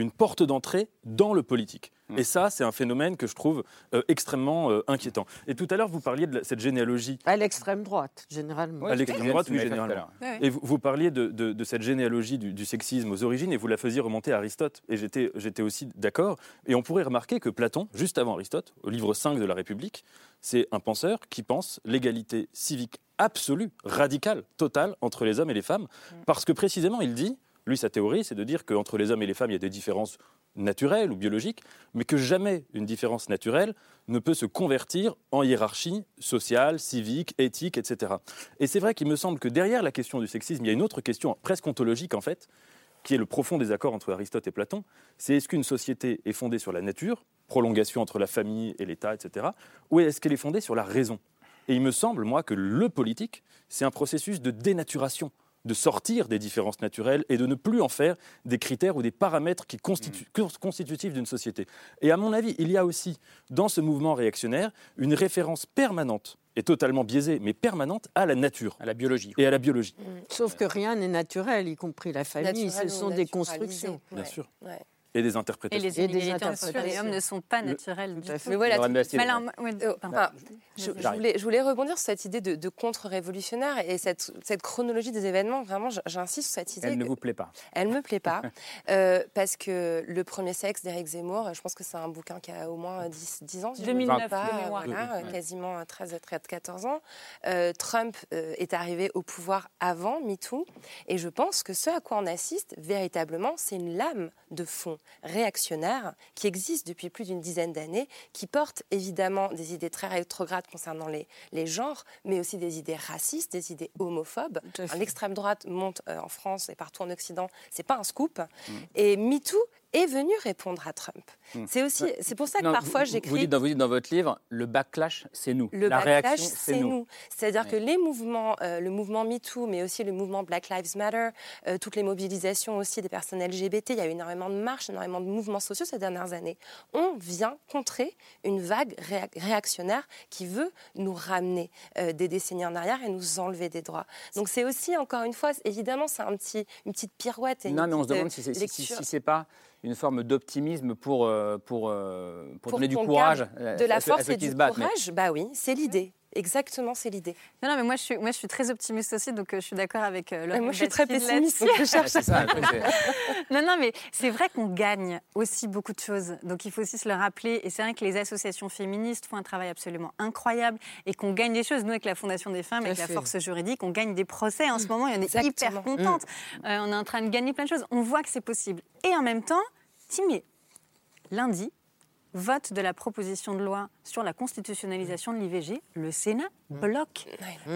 une porte d'entrée dans le politique. Et ça, c'est un phénomène que je trouve euh, extrêmement euh, inquiétant. Et tout à l'heure, vous parliez de la- cette généalogie À l'extrême droite, généralement. à l'extrême droite, oui, généralement. Et vous, vous parliez de, de- de cette généalogie du, du sexisme aux origines et vous la faisiez remonter à Aristote. Et j'étais j'étais aussi d'accord. Et on pourrait remarquer que Platon, juste avant Aristote, au livre 5 de la République, c'est un penseur qui pense l'égalité civique absolue, radicale, totale entre les hommes et les femmes. Parce que précisément, il dit, lui, sa théorie, c'est de dire qu'entre les hommes et les femmes, il y a des différences naturelles ou biologiques, mais que jamais une différence naturelle ne peut se convertir en hiérarchie sociale, civique, éthique, etc. Et c'est vrai qu'il me semble que derrière la question du sexisme, il y a une autre question presque ontologique en fait, qui est le profond désaccord entre Aristote et Platon. C'est est-ce qu'une société est fondée sur la nature, prolongation entre la famille et l'État, etc., ou est-ce qu'elle est fondée sur la raison? Et il me semble, moi, que le politique, c'est un processus de dénaturation de sortir des différences naturelles et de ne plus en faire des critères ou des paramètres qui constituent, constitutifs d'une société. Et à mon avis, il y a aussi dans ce mouvement réactionnaire une référence permanente et totalement biaisée, mais permanente à la nature. À la biologie. Et à la biologie. Sauf que rien n'est naturel, y compris la famille. Naturel Ce sont des constructions. Bien sûr. ouais. Et des Et interprétations. les Et des inégalités entre et hommes ne sont pas Le- naturelles du Tout à tout. fait. Mais voilà, Mais alors, enfin, je, voulais, je voulais rebondir sur cette idée de, de contre-révolutionnaire et cette, cette chronologie des événements. Vraiment, j'insiste sur cette idée. Elle ne vous plaît pas. Elle me plaît pas euh, parce que le premier sexe d'Éric Zemmour, je pense que c'est un bouquin qui a au moins 10, 10 ans. si je me 2009 trompe pas, voilà, quasiment 13, 13, 14 ans. Euh, Trump euh, est arrivé au pouvoir avant MeToo et je pense que ce à quoi on assiste véritablement, c'est une lame de fond réactionnaire qui existe depuis plus d'une dizaine d'années, qui porte évidemment des idées très rétrogrades concernant les, les genres, mais aussi des idées racistes, des idées homophobes. L'extrême droite monte euh, en France et partout en Occident, c'est pas un scoop. Mm. Et MeToo est venu répondre à Trump. Mm. C'est aussi, c'est pour ça que Non, parfois vous- Vous j'écris. dites, dans, vous dites dans votre livre, le backlash, c'est nous. Le la backlash, réaction, c'est nous. C'est-à-dire Ouais. que les mouvements, euh, le mouvement MeToo, mais aussi le mouvement Black Lives Matter, euh, toutes les mobilisations aussi des personnes LGBT, il y a eu énormément de marches, énormément de mouvements sociaux ces dernières années. On vient contrer une vague réa- réactionnaire qui veut nous ramener euh, des décennies en arrière et nous enlever des droits. Donc c'est aussi, encore une fois, évidemment, c'est un petit, une petite pirouette. Et Non, une mais on se demande euh, si c'est si, si- lecture. si c'est pas une forme d'optimisme pour, euh, pour, euh, pour, Pour donner du courage de la à ceux- à force ceux et qui du se battent. mais- courage, bah oui, c'est l'idée. Exactement, c'est l'idée. Non, non, mais moi je suis, moi, je suis très optimiste aussi, donc euh, je suis d'accord avec euh, moi, je suis très pessimiste, donc je cherche Ah, ça, Non, non, mais c'est vrai qu'on gagne aussi beaucoup de choses. Donc il faut aussi se le rappeler. Et c'est vrai que les associations féministes font un travail absolument incroyable et qu'on gagne des choses. Nous, avec la Fondation des femmes, avec la force juridique, on gagne des procès en ce moment et on est Exactement. hyper contente. Euh, on est en train de gagner plein de choses. On voit que c'est possible. Et en même temps, dis, mais lundi, vote de la proposition de loi sur la constitutionnalisation de l'IVG, le Sénat bloque.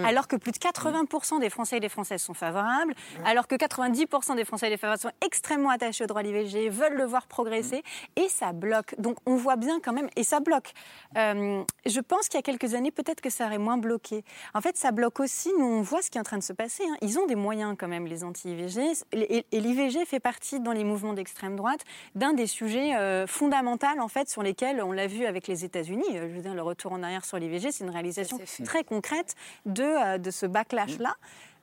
Alors que plus de 80% des Français et des Françaises sont favorables, alors que 90% des Français et des Françaises sont extrêmement attachés au droit à l'IVG, veulent le voir progresser, et ça bloque. Donc on voit bien quand même, et ça bloque. Euh, je pense qu'il y a quelques années, peut-être que ça aurait moins bloqué. En fait, ça bloque aussi, nous on voit ce qui est en train de se passer. hein. Ils ont des moyens quand même, les anti-IVG, et, et l'IVG fait partie dans les mouvements d'extrême droite d'un des sujets euh, fondamentaux en fait sur lesquels on l'a vu avec les États-Unis. Euh, Je veux dire, le retour en arrière sur l'IVG, c'est une réalisation très concrète de, euh, de ce backlash-là.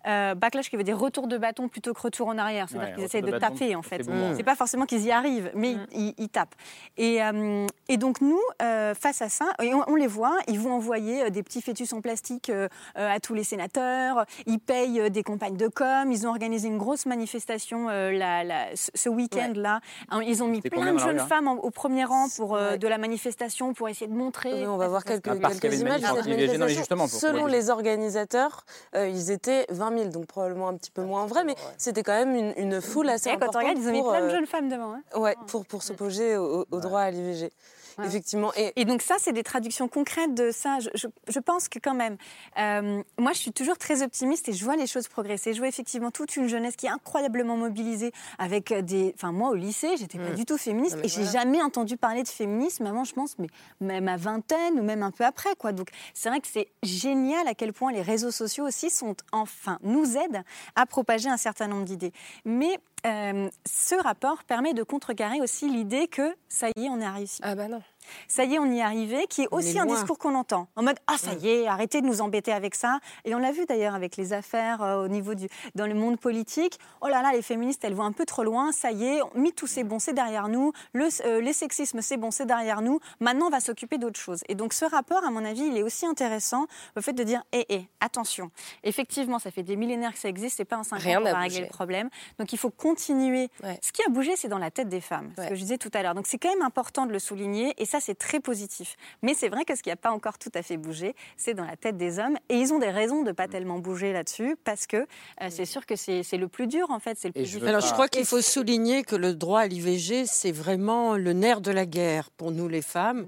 Euh, backlash qui veut dire retour de bâton plutôt que retour en arrière. C'est-à-dire Ouais, qu'ils essayent de de, bâton, taper, en c'est fait. boomerang. C'est pas forcément qu'ils y arrivent, mais ils, ils tapent. Et, euh, et donc, nous, euh, face à ça, et on, on les voit, ils vont envoyer euh, des petits fœtus en plastique à tous les sénateurs, ils payent des campagnes de com, ils ont organisé une grosse manifestation euh, la- la- ce ce week-end-là. Hein, Ils ont mis plein de jeunes hein femmes en- au premier rang pour, euh, de la manifestation pour essayer de montrer. Oui, on va voir quelques, Ah, images manifestation. justement, pour- Selon les organisateurs, ils étaient 20 000, donc probablement un petit peu moins en vrai, mais c'était quand même une, une foule assez Et quand on importante. regarde, ils ont mis pour, plein de jeunes femmes devant. hein. Ouais, pour, pour s'opposer au, au droit à l'IVG. Ouais. Effectivement. Et, Et donc ça, c'est des traductions concrètes de ça. Je, je- je pense que quand même, euh, moi, je suis toujours très optimiste et je vois les choses progresser. Je vois effectivement toute une jeunesse qui est incroyablement mobilisée avec des... Enfin, moi, au lycée, j'étais pas Mm. du tout féministe et j'ai jamais entendu parler de féminisme avant, je pense, mais même à vingtaine ou même un peu après, quoi. Donc, c'est vrai que c'est génial à quel point les réseaux sociaux aussi sont, enfin, nous aident à propager un certain nombre d'idées. Mais euh, ce rapport permet de contrecarrer aussi l'idée que ça y est, on est réussi. Ah bah non. Ça y est, on y est arrivé, qui est aussi est un discours qu'on entend. En mode Ah, ça y est, arrêtez de nous embêter avec ça. Et on l'a vu d'ailleurs avec les affaires euh, au niveau du. dans le monde politique. Oh là là, les féministes, elles vont un peu trop loin. Ça y est, MeToo, c'est bon, c'est derrière nous. Le, euh, les sexismes, c'est bon, c'est derrière nous. Maintenant, on va s'occuper d'autre chose. Et donc, ce rapport, à mon avis, il est aussi intéressant au fait de dire Hé, hé, attention. Effectivement, ça fait des millénaires que ça existe. C'est pas en 5 Rien ans qu'on va régler le problème. Donc, il faut continuer. Ouais. Ce qui a bougé, c'est dans la tête des femmes. Ce Ouais. que je disais tout à l'heure. Donc, c'est quand même important de le souligner. Et ça, c'est très positif. Mais c'est vrai que ce qui n'a pas encore tout à fait bougé, c'est dans la tête des hommes. Et ils ont des raisons de pas tellement bouger là-dessus, parce que euh, c'est sûr que c'est c'est le plus dur, en fait. C'est le plus difficile. Alors, je crois qu'il faut souligner que le droit à l'IVG, c'est vraiment le nerf de la guerre pour nous, les femmes,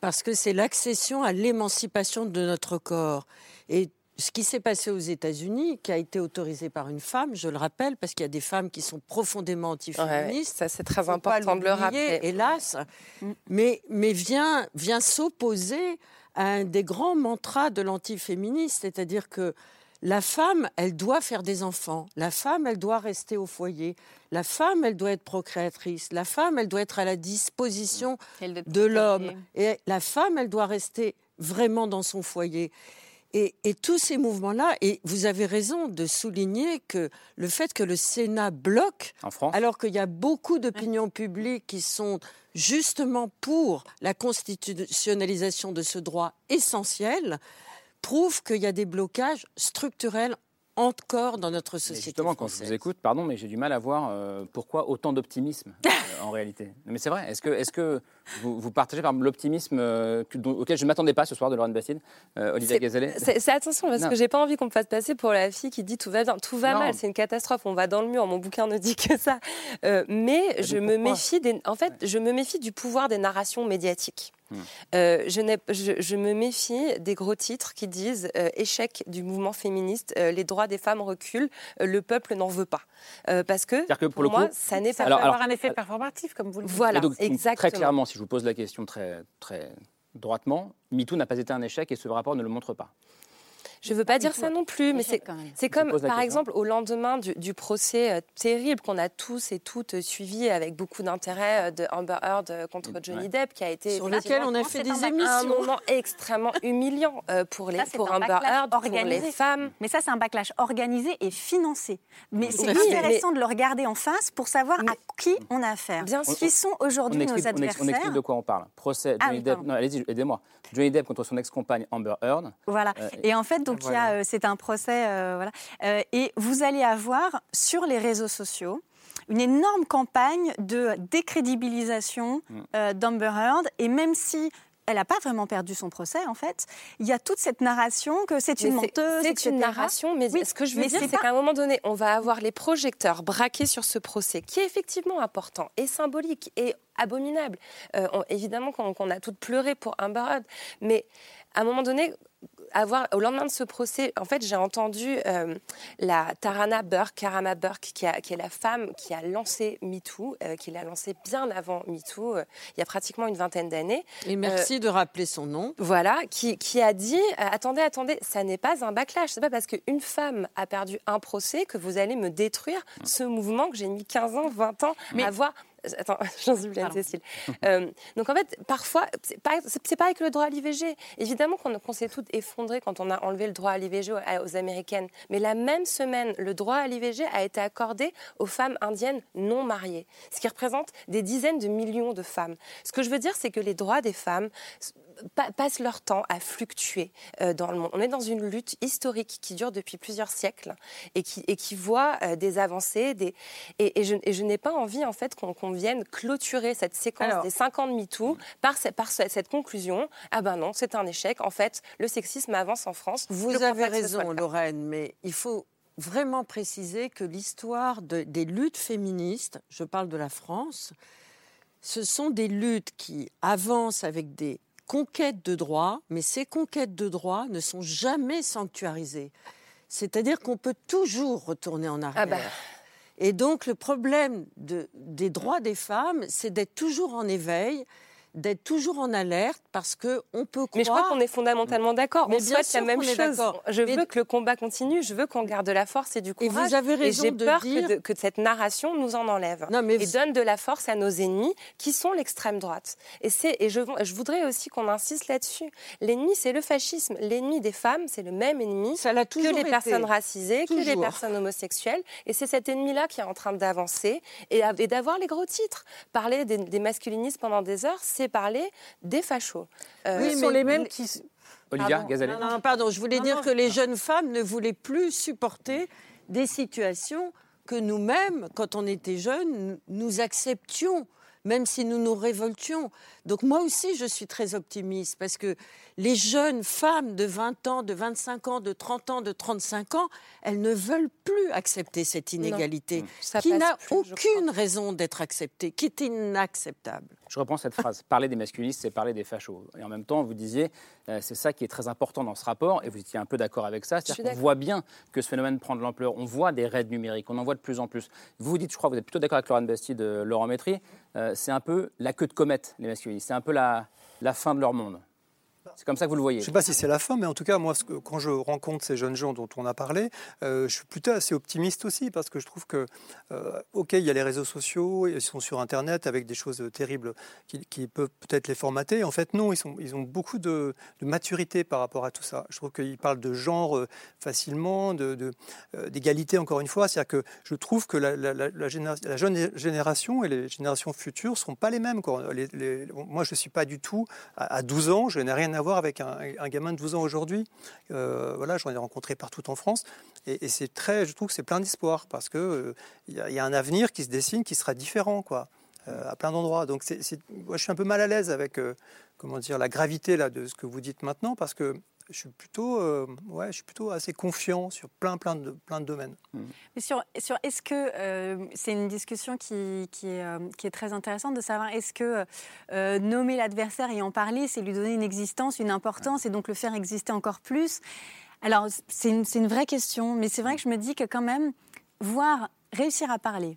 parce que c'est l'accession à l'émancipation de notre corps. Et ce qui s'est passé aux États-Unis, qui a été autorisé par une femme, je le rappelle, parce qu'il y a des femmes qui sont profondément antiféministes. ça, c'est très important de le rappeler. Hélas, mais, mais vient, vient s'opposer à un des grands mantras de l'antiféminisme, c'est-à-dire que la femme, elle doit faire des enfants. La femme, elle doit rester au foyer. La femme, elle doit être procréatrice. La femme, elle doit être à la disposition de l'homme. Et la femme, elle doit rester vraiment dans son foyer. Et, et tous ces mouvements-là, et vous avez raison de souligner que le fait que le Sénat bloque, En France. alors qu'il y a beaucoup d'opinions publiques qui sont justement pour la constitutionnalisation de ce droit essentiel, prouve qu'il y a des blocages structurels encore dans notre Mais société. justement, quand je vous écoute, pardon, mais j'ai du mal à voir euh, pourquoi autant d'optimisme euh, en réalité. Non, Mais c'est vrai. Est-ce que, est que vous, vous partagez par l'optimisme euh, auquel je ne m'attendais pas ce soir de Laurent Bastide, Olivia Gazelet C'est attention parce Non. que j'ai pas envie qu'on me fasse passer pour la fille qui dit tout va bien, tout va Non. mal, c'est une catastrophe, on va dans le mur. Mon bouquin ne dit que ça. Euh, mais je me méfie des, en fait, je me méfie du pouvoir des narrations médiatiques. Euh, je, je, je me méfie des gros titres qui disent euh, échec du mouvement féministe, euh, les droits des femmes reculent, euh, le peuple n'en veut pas. Euh, parce que, C'est-à-dire que pour pour le moi, coup- ça n'est pas Alors- peut alors- avoir un effet performatif, comme vous le dites. Voilà, donc, exactement. Très clairement, si je vous pose la question très, très droitement, MeToo n'a pas été un échec et ce rapport ne le montre pas. Je ne veux pas dire ça non plus, mais c'est comme, par question. exemple, au lendemain du, du procès euh, terrible qu'on a tous et toutes suivi avec beaucoup d'intérêt euh, de Amber Heard euh, contre Johnny Ouais. Depp, qui a été Sur lequel on a fait des un- émissions. un moment extrêmement humiliant euh, pour, les, Ça, pour un Amber backlash Heard, pour les femmes. Mais ça, c'est un backlash organisé et financé. Mais c'est Oui, mais- intéressant de le regarder en face pour savoir à qui on a affaire. Bien Qui sont On aujourd'hui nos explique, on, ex- on adversaires explique de quoi on parle. Procès Ah Johnny oui, Depp. Non, allez-y, aidez-moi. Johnny Depp contre son ex-compagne Amber Heard. Voilà. Euh, Et en fait, donc euh, c'est un procès, euh, voilà. Euh, et vous allez avoir sur les réseaux sociaux une énorme campagne de décrédibilisation Mm. euh, d'Amber Heard. Et même si elle n'a pas vraiment perdu son procès, en fait, il y a toute cette narration que c'est une menteuse. C'est une narration, mais Oui, ce que je veux mais dire, c'est pas- qu'à un moment donné, on va avoir les projecteurs braqués sur ce procès, qui est effectivement important et symbolique et abominable. Euh, on- évidemment qu'on qu'on a toutes pleuré pour Amber Heard, mais à un moment donné, avoir, au lendemain de ce procès, en fait, j'ai entendu euh, la Tarana Burke, Karama Burke, qui, a- qui est la femme qui a lancé MeToo, euh, qui l'a lancé bien avant MeToo, euh, il y a pratiquement une vingtaine d'années. Et merci de rappeler son nom. Voilà, qui, qui a dit attendez, attendez, ça n'est pas un backlash. C'est pas parce qu'une femme a perdu un procès que vous allez me détruire ce mouvement que j'ai mis 15 ans, 20 ans à voir Attends, j'en suis pleine, Cécile. Euh, donc en fait, parfois, c'est pareil, que le droit à l'IVG. Évidemment qu'on s'est toutes effondrées quand on a enlevé le droit à l'IVG aux, aux Américaines. Mais la même semaine, le droit à l'IVG a été accordé aux femmes indiennes non mariées, ce qui représente des dizaines de millions de femmes. Ce que je veux dire, c'est que les droits des femmes passent leur temps à fluctuer euh, dans le monde. On est dans une lutte historique qui dure depuis plusieurs siècles et qui, et qui voit euh, des avancées. Des... Et, je, je n'ai pas envie en fait qu'on vienne clôturer cette séquence des 5 ans de MeToo par, par cette conclusion. Ah ben non, c'est un échec. En fait, le sexisme avance en France. Vous avez raison, Lorraine, mais il faut vraiment préciser que l'histoire de, des luttes féministes, je parle de la France, ce sont des luttes qui avancent avec des conquêtes de droits, mais ces conquêtes de droits ne sont jamais sanctuarisées. C'est-à-dire qu'on peut toujours retourner en arrière. Ah bah. Et donc le problème de, des droits des femmes, c'est d'être toujours en éveil, d'être toujours en alerte parce que on peut croire. Mais je crois qu'on est fondamentalement d'accord. On souhaite la même chose. Je veux que le combat continue. Je veux qu'on garde de la force et du courage. Et vous avez raison et de peur dire que, que, cette narration nous en enlève et donne de la force à nos ennemis qui sont l'extrême droite. Et c'est et je, je voudrais aussi qu'on insiste là-dessus. L'ennemi c'est le fascisme. L'ennemi des femmes c'est le même ennemi Ça que les été. personnes racisées, que les personnes homosexuelles. Et c'est cet ennemi-là qui est en train d'avancer et, et d'avoir les gros titres. Parler des, des masculinistes pendant des heures, c'est parler des fachos. Euh, oui, mais sont les mêmes qui. Olivia Gazalet. Non, pardon, je voulais dire que les jeunes femmes ne voulaient plus supporter des situations que nous-mêmes, quand on était jeunes, nous acceptions même si nous nous révoltions. Donc moi aussi, je suis très optimiste parce que les jeunes femmes de 20 ans, de 25 ans, de 30 ans, de 35 ans, elles ne veulent plus accepter cette inégalité qui n'a aucune raison d'être acceptée, qui est inacceptable. Je reprends cette phrase. Parler des masculinistes, c'est parler des fachos. Et en même temps, vous disiez, euh, c'est ça qui est très important dans ce rapport, et vous étiez un peu d'accord avec ça. C'est-à-dire qu'on voit bien que ce phénomène prend de l'ampleur. On voit des raids numériques, on en voit de plus en plus. Vous vous dites, je crois, vous êtes plutôt d'accord avec Laurent Bastide, euh, Laurent Métry, euh, c'est un peu la queue de comète, les masculinistes. C'est un peu la, la fin de leur monde. C'est comme ça que vous le voyez. Je ne sais pas si c'est la fin, mais en tout cas, moi, quand je rencontre ces jeunes gens dont on a parlé, euh, je suis plutôt assez optimiste aussi, parce que je trouve que, euh, OK, il y a les réseaux sociaux, ils sont sur Internet avec des choses terribles qui, peuvent peut-être les formater. En fait, non, ils, ont beaucoup de, maturité par rapport à tout ça. Je trouve qu'ils parlent de genre euh, facilement, d'égalité, encore une fois. C'est-à-dire que je trouve que la, la, jeune génération et les générations futures ne seront pas les mêmes. moi, je ne suis pas du tout, à, à 12 ans, je n'ai rien à voir avec un, gamin de 12 ans aujourd'hui. Euh, voilà, j'en ai rencontré partout en France. Et, c'est très, je trouve que c'est plein d'espoir parce euh, il y, a un avenir qui se dessine qui sera différent, quoi, euh, à plein d'endroits. Donc moi, je suis un peu mal à l'aise avec comment dire, la gravité là, de ce que vous dites maintenant parce que je suis plutôt, euh, ouais, je suis plutôt assez confiant sur plein, plein de, plein de domaines. Mmh. Mais sur, sur est-ce que euh, c'est une discussion qui, qui, est, euh, qui, est, très intéressante de savoir est-ce que nommer l'adversaire et en parler, c'est lui donner une existence, une importance et donc le faire exister encore plus? Alors c'est une, une, vraie question, mais c'est vrai que je me dis que quand même voir réussir à parler,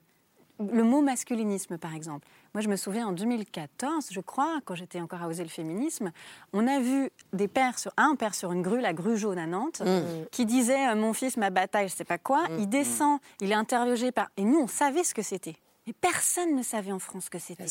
le mot masculinisme par exemple, moi, je me souviens en 2014, je crois, quand j'étais encore à oser le féminisme, on a vu des pères sur, un père sur une grue, la grue jaune à Nantes, mmh. qui disait euh, Mon fils, ma bataille, je sais pas quoi. Mmh. Il descend, il est interrogé par. Et nous, on savait ce que c'était. Mais personne ne savait en France que c'était.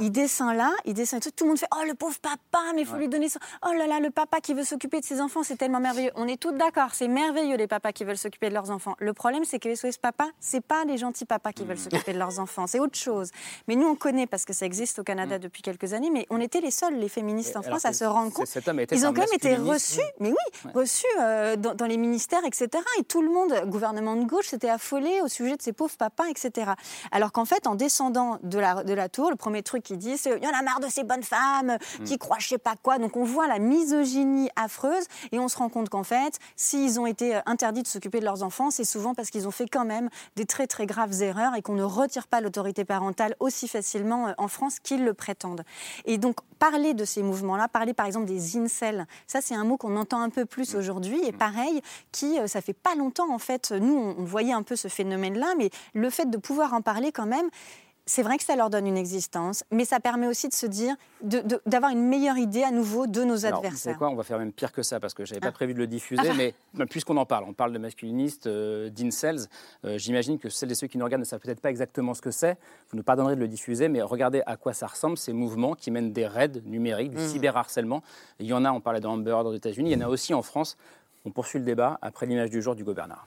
Il descend là, il descend tout, tout le monde fait Oh le pauvre papa, mais il faut lui donner son. Oh là là, le papa qui veut s'occuper de ses enfants, c'est tellement merveilleux. On est tous d'accord, c'est merveilleux les papas qui veulent s'occuper de leurs enfants. Le problème, c'est que les SOS papa, c'est pas les gentils papas qui veulent mmh. s'occuper de leurs enfants, c'est autre chose. Mais nous, on connaît parce que ça existe au Canada mmh. depuis quelques années, mais on était les seuls, les féministes en France, à se rendre compte. Ils ont quand même été reçus, mais oui, reçus euh, dans, les ministères, etc. Et tout le monde, gouvernement de gauche, s'était affolé au sujet de ces pauvres papas, etc. Alors qu'en fait, en descendant de la, de la tour, le premier truc qu'il dit, c'est il y en a marre de ces bonnes femmes qui mm. croient je sais pas quoi. Donc on voit la misogynie affreuse et on se rend compte qu'en fait, s'ils ont été euh, interdits de s'occuper de leurs enfants, c'est souvent parce qu'ils ont fait quand même des très très graves erreurs et qu'on ne retire pas l'autorité parentale aussi facilement euh, en France qu'ils le prétendent. Et donc parler de ces mouvements-là, parler par exemple des incels, ça c'est un mot qu'on entend un peu plus mm. aujourd'hui et mm. pareil, qui euh, ça fait pas longtemps en fait, nous on voyait un peu ce phénomène-là, mais le fait de pouvoir en parler quand même, c'est vrai que ça leur donne une existence, mais ça permet aussi de se dire, d'avoir une meilleure idée à nouveau de nos Alors, adversaires. Vous quoi On va faire même pire que ça parce que j'avais pas Ah. prévu de le diffuser, Ah. mais puisqu'on en parle, on parle de masculinistes, euh, d'incels. euh, J'imagine que celles et ceux qui nous regardent ne savent peut-être pas exactement ce que c'est. Vous nous pardonnerez de le diffuser, mais regardez à quoi ça ressemble ces mouvements qui mènent des raids numériques, du Mhm. cyberharcèlement. Il y en a, on parlait de Amber Heard aux États-Unis, il y en a aussi en France. On poursuit le débat après l'image du jour du gouverneur.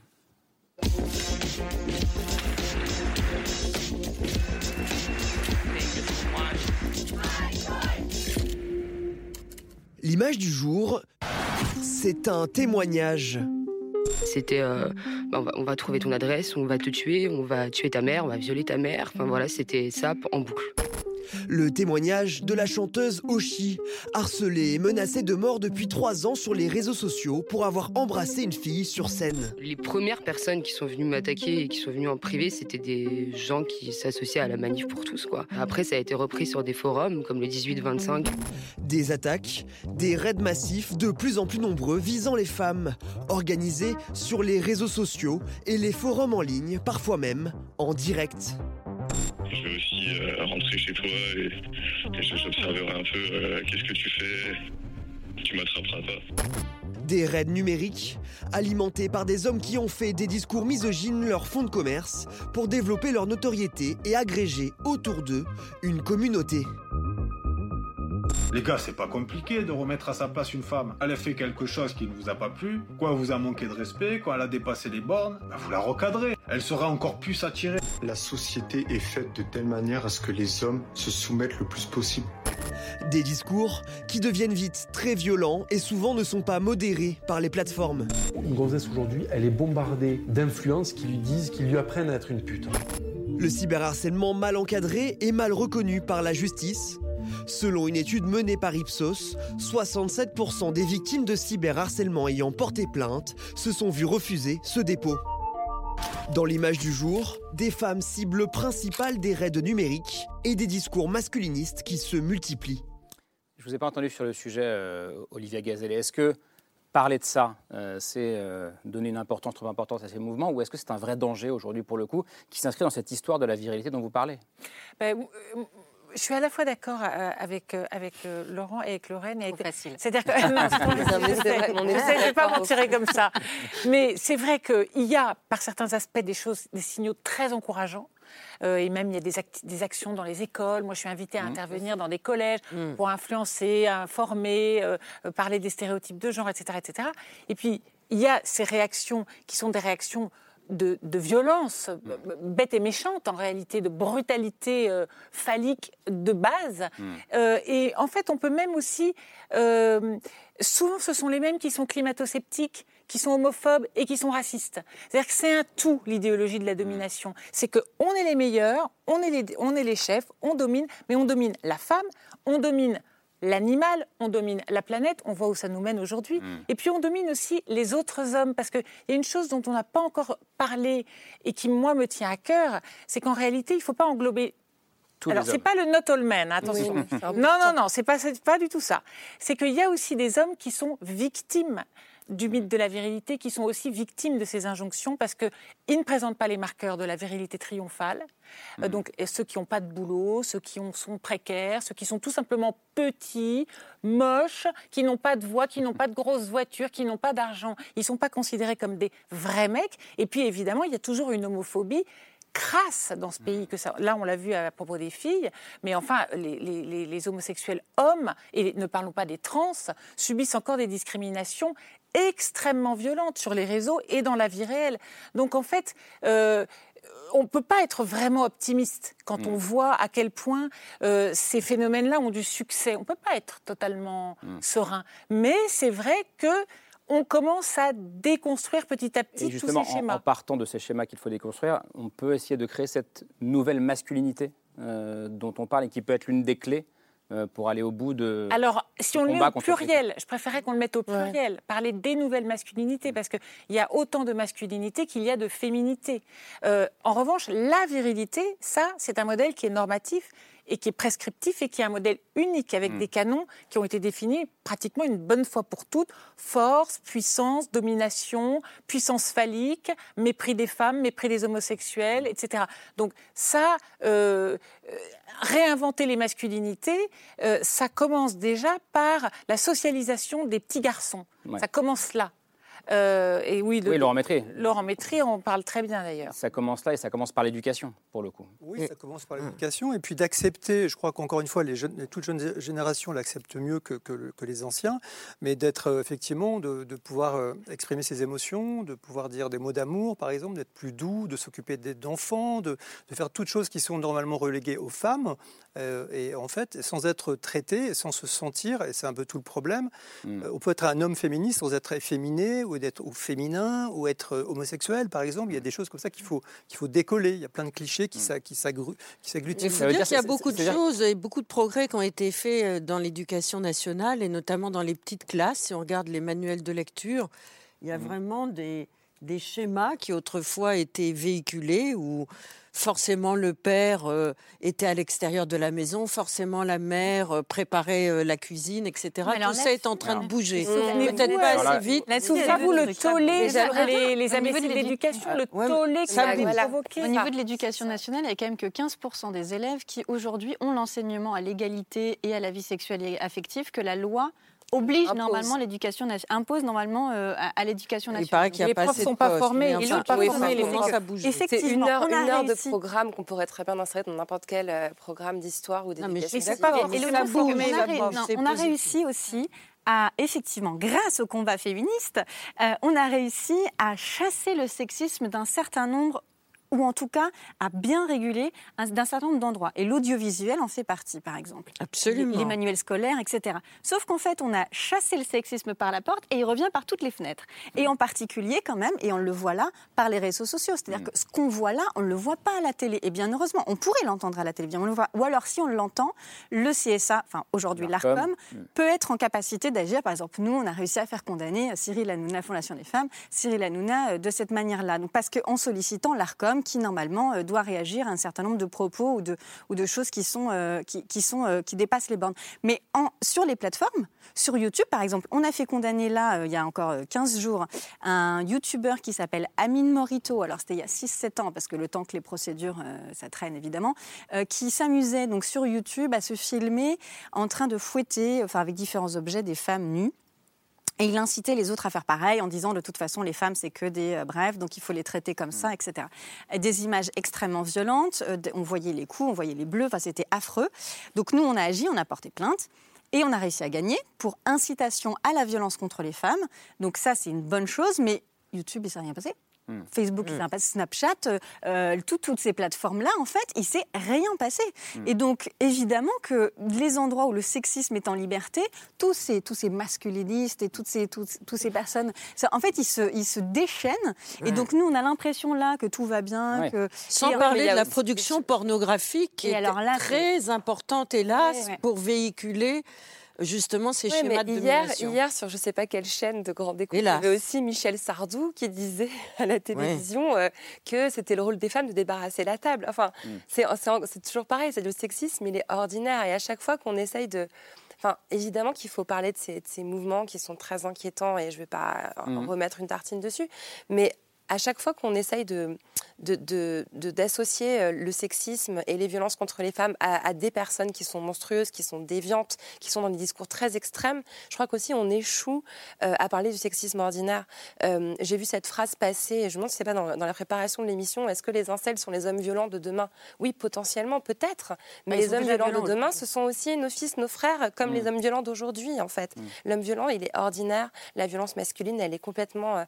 L'image du jour, c'est un témoignage. C'était euh, bah, on, va, on va trouver ton adresse, on va te tuer, on va tuer ta mère, on va violer ta mère. Enfin voilà, c'était ça en boucle. Le témoignage de la chanteuse Oshi, harcelée et menacée de mort depuis trois ans sur les réseaux sociaux pour avoir embrassé une fille sur scène. Les premières personnes qui sont venues m'attaquer et qui sont venues en privé, c'était des gens qui s'associaient à la manif pour tous. Quoi. Après, ça a été repris sur des forums comme le 18-25. Des attaques, des raids massifs de plus en plus nombreux visant les femmes, organisés sur les réseaux sociaux et les forums en ligne, parfois même en direct. Je vais aussi euh, rentrer chez toi et, j'observerai un peu euh, qu'est-ce que tu fais? Tu m'attraperas pas. Des raids numériques, alimentés par des hommes qui ont fait des discours misogynes leur fonds de commerce pour développer leur notoriété et agréger autour d'eux une communauté. Les gars, c'est pas compliqué de remettre à sa place une femme. Elle a fait quelque chose qui ne vous a pas plu, quoi vous a manqué de respect, quand elle a dépassé les bornes, bah, vous la recadrez. Elle sera encore plus attirée. La société est faite de telle manière à ce que les hommes se soumettent le plus possible. Des discours qui deviennent vite très violents et souvent ne sont pas modérés par les plateformes. Une gonzesse aujourd'hui, elle est bombardée d'influences qui lui disent, qui lui apprennent à être une pute. Le cyberharcèlement mal encadré et mal reconnu par la justice. Selon une étude menée par Ipsos, 67% des victimes de cyberharcèlement ayant porté plainte se sont vues refuser ce dépôt. Dans l'image du jour, des femmes cibles principales des raids numériques et des discours masculinistes qui se multiplient. Je vous ai pas entendu sur le sujet, euh, Olivia Gazellet. Est-ce que parler de ça, euh, c'est euh, donner une importance, trop importante à ces mouvements, ou est-ce que c'est un vrai danger aujourd'hui pour le coup, qui s'inscrit dans cette histoire de la virilité dont vous parlez? Ben, euh, je suis à la fois d'accord euh, avec, euh, avec euh, Laurent et avec Lorraine. et avec- C'est-à-dire que. Non, facile, je ne vais pas m'en tirer comme ça. Mais c'est vrai qu'il y a, par certains aspects, des choses, des signaux très encourageants. Euh, et même, il y a des, acti- des actions dans les écoles. Moi, je suis invitée à Mmh. intervenir dans des collèges Mmh. pour influencer, informer, euh, parler des stéréotypes de genre, etc., etc. Et puis, il y a ces réactions qui sont des réactions de, de violence euh, bête et méchante, en réalité, de brutalité euh, phallique de base. Euh, et en fait, on peut même aussi... euh, souvent, ce sont les mêmes qui sont climato-sceptiques, qui sont homophobes et qui sont racistes. C'est-à-dire que c'est un tout, l'idéologie de la domination. C'est qu'on est les meilleurs, on est les, on est les chefs, on domine, mais on domine la femme, on domine l'animal, on domine la planète, on voit où ça nous mène aujourd'hui. Et puis on domine aussi les autres hommes, parce qu'il y a une chose dont on n'a pas encore parlé et qui, moi, me tient à cœur, c'est qu'en réalité, il ne faut pas englober Tous les alors, c'est pas le not all men, attention. Oui, non, non, non, c'est pas, c'est pas du tout ça. C'est qu'il y a aussi des hommes qui sont victimes du mythe de la virilité, qui sont aussi victimes de ces injonctions parce qu'ils ne présentent pas les marqueurs de la virilité triomphale. Euh, donc, et ceux qui n'ont pas de boulot, ceux qui ont- sont précaires, ceux qui sont tout simplement petits, moches, qui n'ont pas de voix, qui n'ont pas de grosses voitures, qui n'ont pas d'argent. Ils ne sont pas considérés comme des vrais mecs. Et puis, évidemment, il y a toujours une homophobie crasse dans ce pays que ça. Là, on l'a vu à propos des filles, mais enfin, les- les- les homosexuels hommes, et ne parlons pas des trans, subissent encore des discriminations extrêmement violentes sur les réseaux et dans la vie réelle. Donc, en fait, euh, on ne peut pas être vraiment optimiste quand on voit à quel point euh, ces phénomènes-là ont du succès. On ne peut pas être totalement serein. Mais c'est vrai que on commence à déconstruire petit à petit Et tous justement, ces en, schémas. en partant de ces schémas qu'il faut déconstruire, on peut essayer de créer cette nouvelle masculinité euh, dont on parle et qui peut être l'une des clés pour aller au bout de. Alors, si on le met au pluriel, je préférerais qu'on le mette au pluriel, parler des nouvelles masculinités, parce qu'il y a autant de masculinité qu'il y a de féminité. Euh, en revanche, la virilité, ça, c'est un modèle qui est normatif et qui est prescriptif et qui est un modèle unique avec Mm. des canons qui ont été définis pratiquement une bonne fois pour toutes. Force, puissance, domination, puissance phallique, mépris des femmes, mépris des homosexuels, etc. Donc ça, euh, euh, réinventer les masculinités, euh, ça commence déjà par la socialisation des petits garçons. Ouais. Ça commence là. Euh, et oui, le- Oui, Laurent Métry. Laurent Métry, on parle très bien d'ailleurs. Ça commence là et ça commence par l'éducation, pour le coup. Oui, ça commence par l'éducation et puis d'accepter, je crois qu'encore une fois, les, jeunes, les toutes jeunes générations l'acceptent mieux que, que le- que les anciens, mais d'être euh, effectivement, de, de pouvoir euh, exprimer ses émotions, de pouvoir dire des mots d'amour, par exemple, d'être plus doux, de s'occuper d'enfants, de, de faire toutes choses qui sont normalement reléguées aux femmes, euh, et en fait, sans être traité, et sans se sentir, et c'est un peu tout le problème, Mm. euh, on peut être un homme féministe sans être efféminé, ou d'être ou féminin, ou être euh, homosexuel, par exemple. Il y a des choses comme ça qu'il faut, qu'il faut décoller. Il y a plein de clichés qui, qui s'agglutinent. Il faut dire qu'il y a beaucoup de choses et beaucoup de progrès qui ont été faits euh, dans l'éducation nationale et notamment dans les petites classes. Si on regarde les manuels de lecture, il y a vraiment des, des schémas qui autrefois étaient véhiculés où forcément le père euh, était à l'extérieur de la maison, forcément la mère euh, préparait euh, la cuisine, etc. Mais Tout ça est en train de bouger. Souvenez-vous, Peut-être pas assez vite. là, Souvenez-vous le tollé, les, les au niveau imbéciles de l'édu- d'éducation, le tollé que ça ça bouge. provoqué. Au niveau de l'éducation nationale, il y a quand même que 15% des élèves qui aujourd'hui ont l'enseignement à l'égalité et à la vie sexuelle et affective que la loi oblige Impose. normalement l'éducation impose normalement euh, à, à l'éducation nationale. Il paraît qu'il n'y a Les pas profs assez sont pas formés, ils sont pas formés. C'est Effectivement, une heure, une heure de programme qu'on pourrait très bien insérer dans n'importe quel euh, programme d'histoire ou Non, mais d'éducation. Et le on a réussi aussi à, effectivement, grâce au combat féministe, euh, on a réussi à chasser le sexisme d'un certain nombre ou en tout cas à bien réguler un- d'un certain nombre d'endroits. Et l'audiovisuel en fait partie, par exemple. Absolument. Les, manuels scolaires, etc. Sauf qu'en fait, on a chassé le sexisme par la porte et il revient par toutes les fenêtres. Et en particulier, quand même, et on le voit là, par les réseaux sociaux. C'est-à-dire que ce qu'on voit là, on ne le voit pas à la télé. Et bien heureusement, on pourrait l'entendre à la télévision. On le voit. Ou alors, si on l'entend, le CSA, enfin aujourd'hui L'ARCOM. Mm. peut être en capacité d'agir. Par exemple, nous, on a réussi à faire condamner Cyril Hanouna, Fondation des femmes, Cyril Hanouna euh, de cette manière-là. Donc, parce qu'en sollicitant l'ARCOM, qui normalement euh, doit réagir à un certain nombre de propos ou de, ou de choses qui, sont, euh, qui, qui sont, euh, qui dépassent les bornes. Mais sur les plateformes, sur YouTube par exemple, on a fait condamner là, il y a encore euh, 15 jours, un YouTuber qui s'appelle Amine Morito, alors c'était il y a 6-7 ans, parce que le temps que les procédures, ça traîne évidemment, qui s'amusait donc sur YouTube à se filmer en train de fouetter, enfin avec différents objets, des femmes nues. Et il incitait les autres à faire pareil en disant de toute façon les femmes c'est que des euh, brefs donc il faut les traiter comme ça etc. Et Des images extrêmement violentes, euh, on voyait les coups, on voyait les bleus, enfin c'était affreux. Donc nous on a agi, on a porté plainte. Et on a réussi à gagner pour incitation à la violence contre les femmes. Donc ça, c'est une bonne chose, mais YouTube, il ne s'est rien passé. Mm. Facebook, il s'est rien passé. Snapchat, euh, euh, tout- toutes ces plateformes-là, en fait, il s'est rien passé. Et donc, évidemment que les endroits où le sexisme est en liberté, tous ces, tous ces masculinistes et toutes ces, tous ces personnes, ça, en fait, ils se, ils se déchaînent. Et donc, nous, on a l'impression là que tout va bien. Ouais. Que... Sans Et- parler de la production pornographique qui Et est alors là, très importante, hélas, Ouais, ouais. pour véhiculer justement ces Ouais, schémas mais de hier, domination. hier, sur je ne sais pas quelle chaîne de grande écoute, il y avait aussi Michel Sardou qui disait à la télévision euh, que c'était le rôle des femmes de débarrasser la table. Enfin, Mm. c'est toujours pareil, c'est le sexisme, il est ordinaire. Et à chaque fois qu'on essaye de... Enfin, évidemment qu'il faut parler de ces, de ces mouvements qui sont très inquiétants et je ne vais pas euh, Mm. remettre une tartine dessus. Mais à chaque fois qu'on essaye de, de- de- de- d'associer euh, le sexisme et les violences contre les femmes à, à des personnes qui sont monstrueuses, qui sont déviantes, qui sont dans des discours très extrêmes, je crois qu'aussi on échoue euh, à parler du sexisme ordinaire. Euh, j'ai vu cette phrase passer, et je me demande si c'est pas dans, dans la préparation de l'émission, est-ce que les incels sont les hommes violents de demain? Oui, potentiellement, peut-être. Mais ils les hommes violents violents de demain, ce sont aussi nos fils, nos frères, comme Mm. les hommes violents d'aujourd'hui, en fait. Mm. L'homme violent, il est ordinaire. La violence masculine, elle est complètement euh,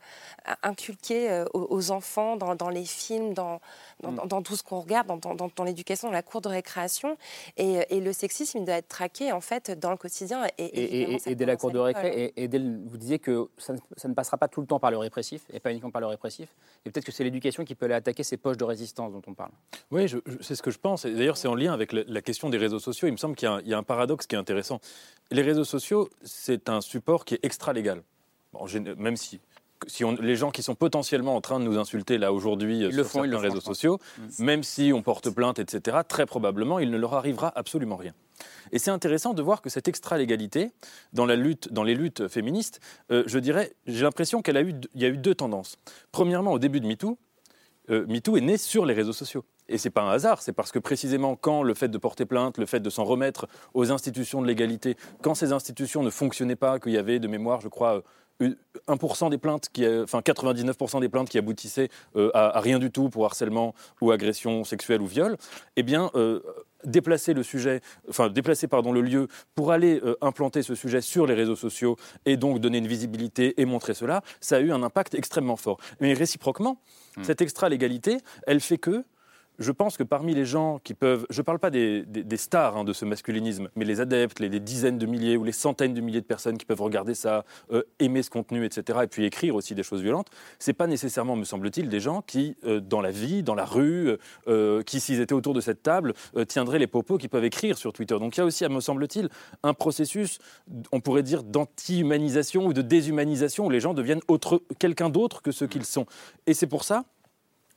inculquée aux, aux enfants, dans, dans les films, dans, dans, Mm. dans- dans tout ce qu'on regarde, dans, dans- dans l'éducation, dans la cour de récréation. Et, et le sexisme, il doit être traqué, en fait, dans le quotidien. Et, Et, et- évidemment, et- ça et dès la cour de récré, et, et dès le- vous disiez que ça ne, ça ne passera pas tout le temps par le répressif, et pas uniquement par le répressif. Et peut-être que c'est l'éducation qui peut aller attaquer ces poches de résistance dont on parle. Oui, je- je- c'est ce que je pense. Et d'ailleurs, c'est en lien avec la, la question des réseaux sociaux. Il me semble qu'il y a un, il y a un paradoxe qui est intéressant. Les réseaux sociaux, c'est un support qui est extra-légal. Bon, même si, si on, les gens qui sont potentiellement en train de nous insulter là aujourd'hui euh, sur font, certains réseaux sociaux, Mm. même si on porte plainte, etc., très probablement, il ne leur arrivera absolument rien. Et c'est intéressant de voir que cette extra-légalité, dans, la lutte, dans les luttes féministes, euh, je dirais, j'ai l'impression qu'il y a eu deux tendances. Premièrement, au début de MeToo, euh, MeToo est né sur les réseaux sociaux. Et c'est pas un hasard, c'est parce que précisément quand le fait de porter plainte, le fait de s'en remettre aux institutions de l'égalité, quand ces institutions ne fonctionnaient pas, qu'il y avait de mémoire, je crois, 1% des plaintes, qui, euh, enfin 99% des plaintes qui aboutissaient euh, à, à rien du tout pour harcèlement ou agression sexuelle ou viol, eh bien, euh, déplacer le sujet, enfin déplacer pardon le lieu pour aller euh, implanter ce sujet sur les réseaux sociaux et donc donner une visibilité et montrer cela, ça a eu un impact extrêmement fort. Mais réciproquement, cette extra-légalité, elle fait que je pense que parmi les gens qui peuvent, je ne parle pas des, stars hein, de ce masculinisme, mais les adeptes, les, dizaines de milliers ou les centaines de milliers de personnes qui peuvent regarder ça, euh, aimer ce contenu, etc., et puis écrire aussi des choses violentes, c'est pas nécessairement, me semble-t-il, des gens qui, euh, dans la vie, dans la rue, euh, qui, s'ils étaient autour de cette table, tiendraient les propos qu'ils peuvent écrire sur Twitter. Donc il y a aussi, me semble-t-il, un processus, on pourrait dire, d'anti-humanisation ou de déshumanisation où les gens deviennent quelqu'un d'autre que ce qu'ils sont. Et c'est pour ça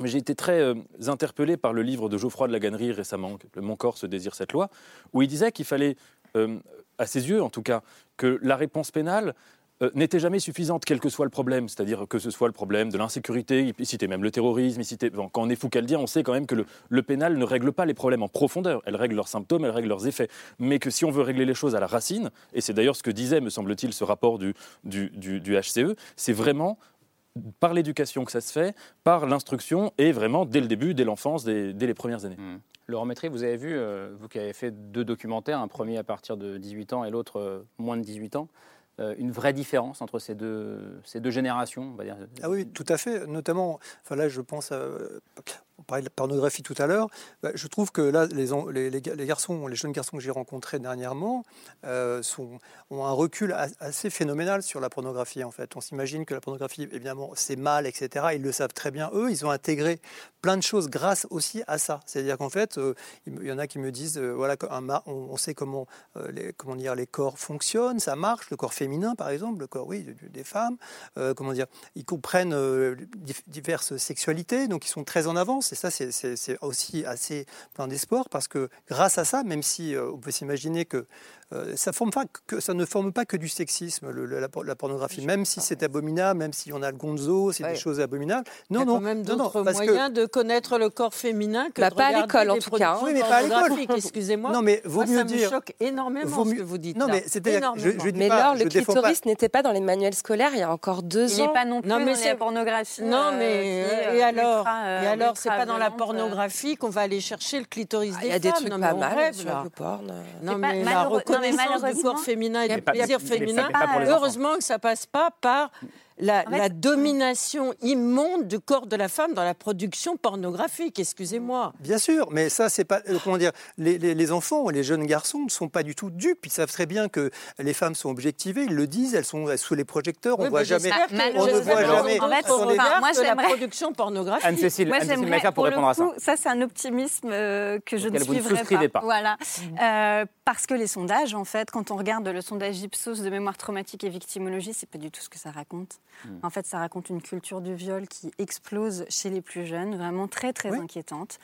mais j'ai été très euh, interpellé par le livre de Geoffroy de la Gannerie récemment, Mon corps se désire cette loi, où il disait qu'il fallait, euh, à ses yeux en tout cas, que la réponse pénale euh, n'était jamais suffisante, quel que soit le problème. C'est-à-dire que ce soit le problème de l'insécurité, il citait même le terrorisme, il citait... quand on est fou qu'à le dire, on sait quand même que le, pénal ne règle pas les problèmes en profondeur. Elle règle leurs symptômes, elle règle leurs effets. Mais que si on veut régler les choses à la racine, et c'est d'ailleurs ce que disait, me semble-t-il, ce rapport du HCE, c'est vraiment par l'éducation que ça se fait, par l'instruction et vraiment dès le début, dès l'enfance, dès, dès les premières années. Laurent Métry, vous avez vu, euh, vous qui avez fait deux documentaires, un premier à partir de 18 ans et l'autre euh, moins de 18 ans, euh, une vraie différence entre ces deux, ces deux générations, on va dire. Ah oui, tout à fait. Notamment, enfin là, je pense à. On parlait de la pornographie tout à l'heure. Bah, je trouve que là, les, garçons, les jeunes garçons que j'ai rencontrés dernièrement euh, ont un recul assez phénoménal sur la pornographie, en fait. On s'imagine que la pornographie, évidemment, c'est mal, etc. Ils le savent très bien. Eux, ils ont intégré plein de choses grâce aussi à ça. C'est-à-dire qu'en fait, euh, il y en a qui me disent, euh, voilà, on, sait comment, les, comment dire, les corps fonctionnent, ça marche, le corps féminin, par exemple, le corps, oui, de- des femmes, comment dire, ils comprennent diverses sexualités, donc ils sont très en avance. Et ça, c'est aussi assez plein d'espoir parce que grâce à ça, même si euh, on peut s'imaginer que euh, ça, forme pas que ça ne forme pas que du sexisme, le- le- la, por- la pornographie, même si c'est abominable, même si on a le gonzo, c'est Ouais. des choses abominables. Il y Non, a non, quand même non, non, d'autres parce que- moyens de connaître le corps féminin que Bah, de pas à l'école, en tout cas, hein. Oui, mais pas à l'école. Excusez-moi. Non, mais vaut Moi, mieux ça dire- me choque énormément vaut ce mieux- que vous dites Non, mais que je- je Mais pas- je le clitoris n'était pas dans les manuels scolaires il y a encore deux Il ans. n'est pas non plus Non, mais dans c'est- la pornographie. Non, euh, mais euh, et alors, et alors, c'est pas dans la pornographie qu'on va aller chercher le clitoris Ah, des Il y a des femmes. trucs Non, mais pas mal sur le porn. euh. Non, mais la malheureux- non, reconnaissance du corps féminin et du plaisir féminin, enfants. heureusement que ça passe pas par la, En fait, la domination immonde du corps de la femme dans la production pornographique. Excusez-moi. Bien sûr, mais ça, c'est pas. euh, Comment dire les, les- les enfants, les jeunes garçons ne sont pas du tout dupes. Ils savent très bien que les femmes sont objectivées. Ils le disent. Elles sont sous les projecteurs. On Oui, voit mais jamais. on ne voit jamais- En fait, regards enfin, moi, la j'aimerais- production pornographique. Anne-Cécile, Moi, Anne-Cécile j'aimerais, Maïka pour pour le répondre à ça. coup, ça, c'est un optimisme euh, que je ne suivrai souscrivez pas. Voilà. Euh, parce que les sondages, en fait, quand on regarde le sondage Ipsos de mémoire traumatique et victimologie, c'est pas du tout ce que ça raconte. Hmm. En fait, ça raconte une culture du viol qui explose chez les plus jeunes, vraiment très, très Oui. inquiétante.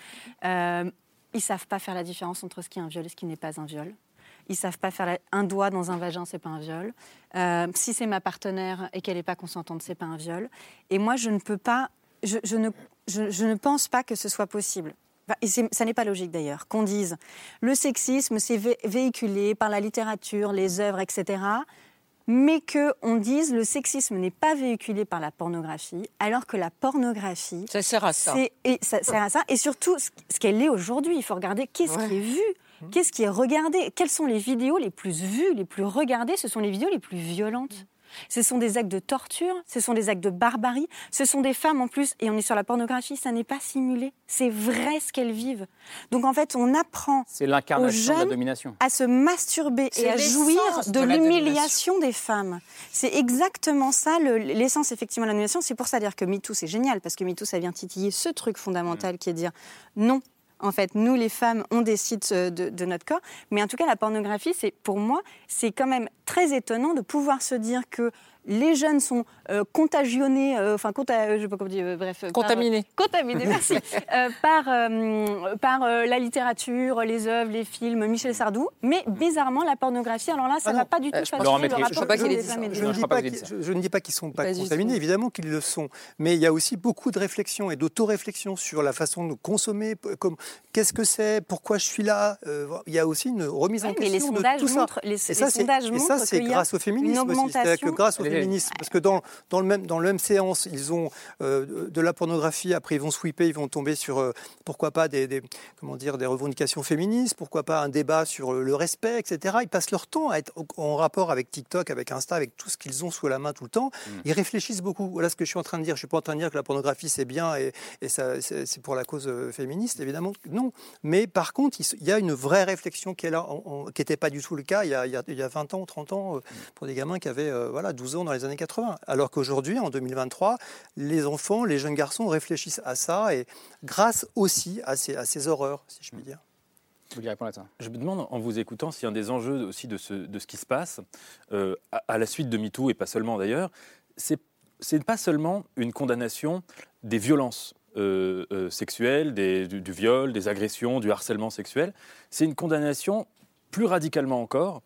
Euh, ils savent pas faire la différence entre ce qui est un viol et ce qui n'est pas un viol. Ils savent pas faire la- un doigt dans un vagin, c'est pas un viol. Euh, si c'est ma partenaire et qu'elle n'est pas consentante, c'est pas un viol. Et moi, je ne peux pas, je, je ne, je, je ne pense pas que ce soit possible. Enfin, et ça n'est pas logique d'ailleurs qu'on dise le sexisme c'est vé- véhiculé par la littérature, les œuvres, etc. Mais qu'on dise le sexisme n'est pas véhiculé par la pornographie, alors que la pornographie, Ça sert à ça. et ça sert à ça. Et surtout, ce ce qu'elle est aujourd'hui, il faut regarder qu'est-ce Ouais. qui est vu, qu'est-ce qui est regardé, quelles sont les vidéos les plus vues, les plus regardées, ce sont les vidéos les plus violentes. Ce sont des actes de torture, ce sont des actes de barbarie, ce sont des femmes en plus, et on est sur la pornographie, ça n'est pas simulé, c'est vrai ce qu'elles vivent. Donc en fait, on apprend C'est aux l'incarnation de la jeunes domination. à se masturber C'est et à jouir de l'humiliation des femmes. C'est exactement ça, le- l'essence effectivement de la domination. C'est pour ça dire que MeToo, c'est génial, parce que MeToo, ça vient titiller ce truc fondamental qui est de dire non. En fait, nous, les femmes, on décide euh, de, de notre corps. Mais en tout cas, la pornographie, c'est pour moi, c'est quand même très étonnant de pouvoir se dire que les jeunes sont euh, contagionnés, euh, enfin, conta- je sais pas comment dire, euh, bref. par- Contaminés. contaminés, merci. euh, par euh, par euh, la littérature, les œuvres, les films, Michel Sardou. Mais bizarrement, la pornographie, alors là, ça Ah ne non. va pas du tout Euh, je le je pas des ça. ne, dis pas je- je ne dis pas qu'ils ne sont pas, contaminés, évidemment qu'ils le sont. Mais il y a aussi beaucoup de réflexion et d'auto-réflexion sur la façon de consommer, comme qu'est-ce que c'est, pourquoi je suis là. euh, il y a aussi une remise en mais les question de tout ça. montrent- les- et les ça, c'est, sondages et ça, c'est grâce au féminisme aussi. C'est-à-dire que grâce au féminisme, parce que dans, dans, le même, dans la même séance, ils ont euh, de la pornographie, après ils vont sweeper, ils vont tomber sur, euh, pourquoi pas, des, des- comment dire, des revendications féministes, pourquoi pas un débat sur le respect, etc. Ils passent leur temps à être en rapport avec TikTok, avec Insta, avec tout ce qu'ils ont sous la main tout le temps. Ils réfléchissent beaucoup. Voilà ce que je suis en train de dire. Je suis pas en train de dire que la pornographie c'est bien et, et ça, c'est pour la cause euh, féministe, évidemment. Non. Mais par contre, il y a une vraie réflexion qui est là, en- en- qui n'était pas du tout le cas il y a, il y a- il y a 20 ans ou 30 ans euh, pour des gamins qui avaient euh, voilà, 12 ans dans les années 80. Alors qu'aujourd'hui, en 2023, les enfants, les jeunes garçons réfléchissent à ça et grâce aussi à ces, à ces horreurs, si je puis dire. Vous voulez répondre à ça? Je me demande, en vous écoutant, si un des enjeux aussi de ce, de ce qui se passe, euh, à, à la suite de MeToo, et pas seulement d'ailleurs, c'est c'est pas seulement une condamnation des violences euh, euh, sexuelles, des- du, du viol, des agressions, du harcèlement sexuel, c'est une condamnation plus radicalement encore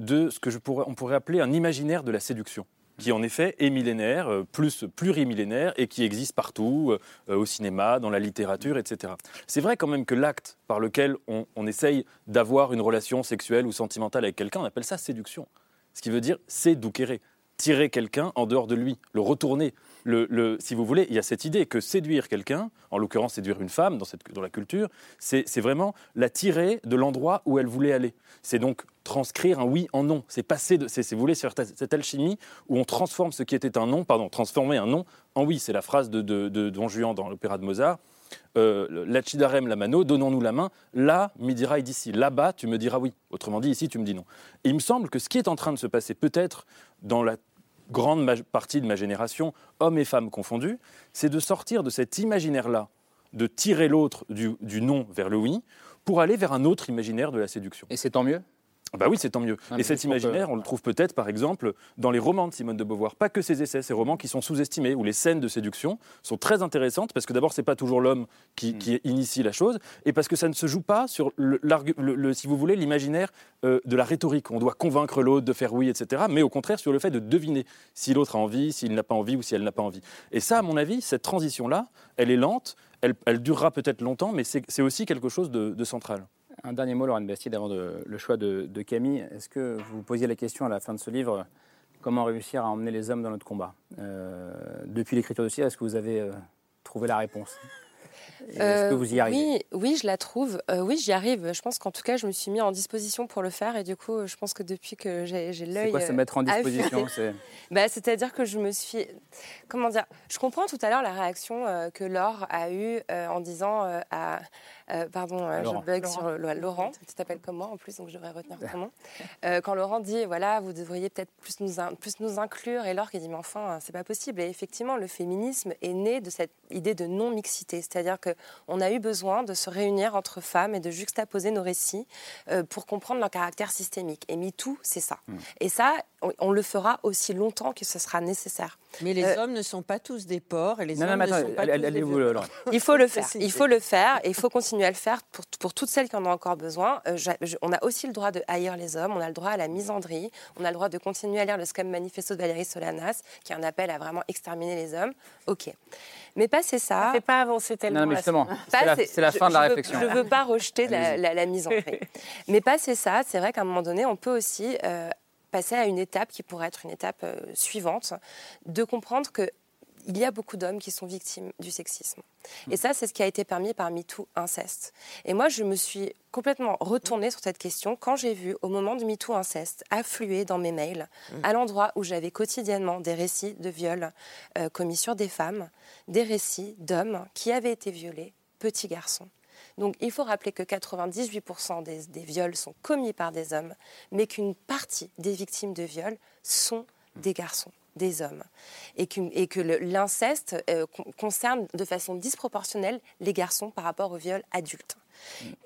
de ce que je pourrais, on pourrait appeler un imaginaire de la séduction qui en effet est millénaire, euh, plus plurimillénaire, et qui existe partout, euh, au cinéma, dans la littérature, etc. C'est vrai quand même que l'acte par lequel on, on essaye d'avoir une relation sexuelle ou sentimentale avec quelqu'un, on appelle ça séduction. Ce qui veut dire séduquer, tirer quelqu'un en dehors de lui, le retourner. Le, si vous voulez, il y a cette idée que séduire quelqu'un, en l'occurrence séduire une femme dans, cette, dans la culture, c'est vraiment la tirer de l'endroit où elle voulait aller. C'est donc transcrire un oui en non. C'est passer de, c'est, si voulez, ta- cette alchimie où on transforme ce qui était un non, pardon, transformer un non en oui. C'est la phrase de, de, de Don Juan dans l'opéra de Mozart. Euh, Lacidarem la mano, donnons-nous la main. Là, mi dirai d'ici. Là-bas, tu me diras oui. Autrement dit, ici, tu me dis non. Et il me semble que ce qui est en train de se passer, peut-être dans la grande partie de ma génération, hommes et femmes confondus, c'est de sortir de cet imaginaire-là, de tirer l'autre du, du non vers le oui, pour aller vers un autre imaginaire de la séduction. Et c'est tant mieux? Bah oui, c'est tant mieux. Ah, et cet que- imaginaire, on le trouve peut-être, par exemple, dans les romans de Simone de Beauvoir. Pas que ses essais, ces romans qui sont sous-estimés, où les scènes de séduction sont très intéressantes, parce que d'abord, c'est pas toujours l'homme Hmm. qui, qui initie la chose, et parce que ça ne se joue pas sur, le, l'argu- le- le- si vous voulez, l'imaginaire euh, de la rhétorique. On doit convaincre l'autre de faire oui, etc. Mais au contraire, sur le fait de deviner si l'autre a envie, s'il n'a pas envie ou si elle n'a pas envie. Et ça, à mon avis, cette transition-là, elle est lente, elle, elle durera peut-être longtemps, mais c'est c'est aussi quelque chose de, de central. Un dernier mot, Laurent Bastide, avant de- le choix de, de Camille. Est-ce que vous posiez la question à la fin de ce livre comment réussir à emmener les hommes dans notre combat? Euh, Depuis l'écriture de ce livre, est-ce que vous avez euh, trouvé la réponse? Est-ce que Euh, vous y arrivez? oui, oui, je la trouve. Euh, oui, j'y arrive. Je pense qu'en tout cas, je me suis mis en disposition pour le faire. Et du coup, je pense que depuis que j'ai l'œil. C'est quoi se euh, mettre en disposition? bah, C'est-à-dire que je me suis. Comment dire Je comprends tout à l'heure la réaction euh, que Laure a eue euh, en disant euh, à. Euh, pardon, euh, Laurent. je bug Laurent. sur Laurent. Tu t'appelles comme moi en plus, donc je devrais retenir ton nom. Euh, quand Laurent dit voilà, vous devriez peut-être plus nous, plus nous inclure, et Laure qui dit mais enfin, c'est pas possible. Et effectivement, le féminisme est né de cette idée de non-mixité, c'est-à-dire qu'on a eu besoin de se réunir entre femmes et de juxtaposer nos récits euh, pour comprendre leur caractère systémique. Et MeToo, c'est ça. Et ça, on, on le fera aussi longtemps que ce sera nécessaire. Mais les Euh, hommes ne sont pas tous des porcs et les Non, non, hommes mais ne sont pas allez- tous allez- des vous, violents. Laurent. Il faut le faire. Il faut le faire et il faut continuer à le faire pour, pour toutes celles qui en ont encore besoin. Euh, je- on a aussi le droit de haïr les hommes, on a le droit à la misandrie, on a le droit de continuer à lire le Scum Manifesto de Valérie Solanas, qui est un appel à vraiment exterminer les hommes. Ok. Mais passer ça. Ça fait pas avancer tellement. Non, mais justement, Pas, c'est la, c'est- c'est je- fin de la je veux- réflexion. Je ne veux pas rejeter la, la, la mise en fait. Mais passer ça, c'est vrai qu'à un moment donné, on peut aussi euh, passer à une étape qui pourrait être une étape euh, suivante, de comprendre que il y a beaucoup d'hommes qui sont victimes du sexisme. Et ça, c'est ce qui a été permis par MeToo inceste. Et moi, je me suis complètement retournée sur cette question quand j'ai vu, au moment du MeToo inceste, affluer dans mes mails, à l'endroit où j'avais quotidiennement des récits de viols euh, commis sur des femmes, des récits d'hommes qui avaient été violés, petits garçons. Donc il faut rappeler que 98% des, viols sont commis par des hommes, mais qu'une partie des victimes de viols sont des garçons, des hommes et que, l'inceste euh, con- concerne de façon disproportionnelle les garçons par rapport au viol adulte.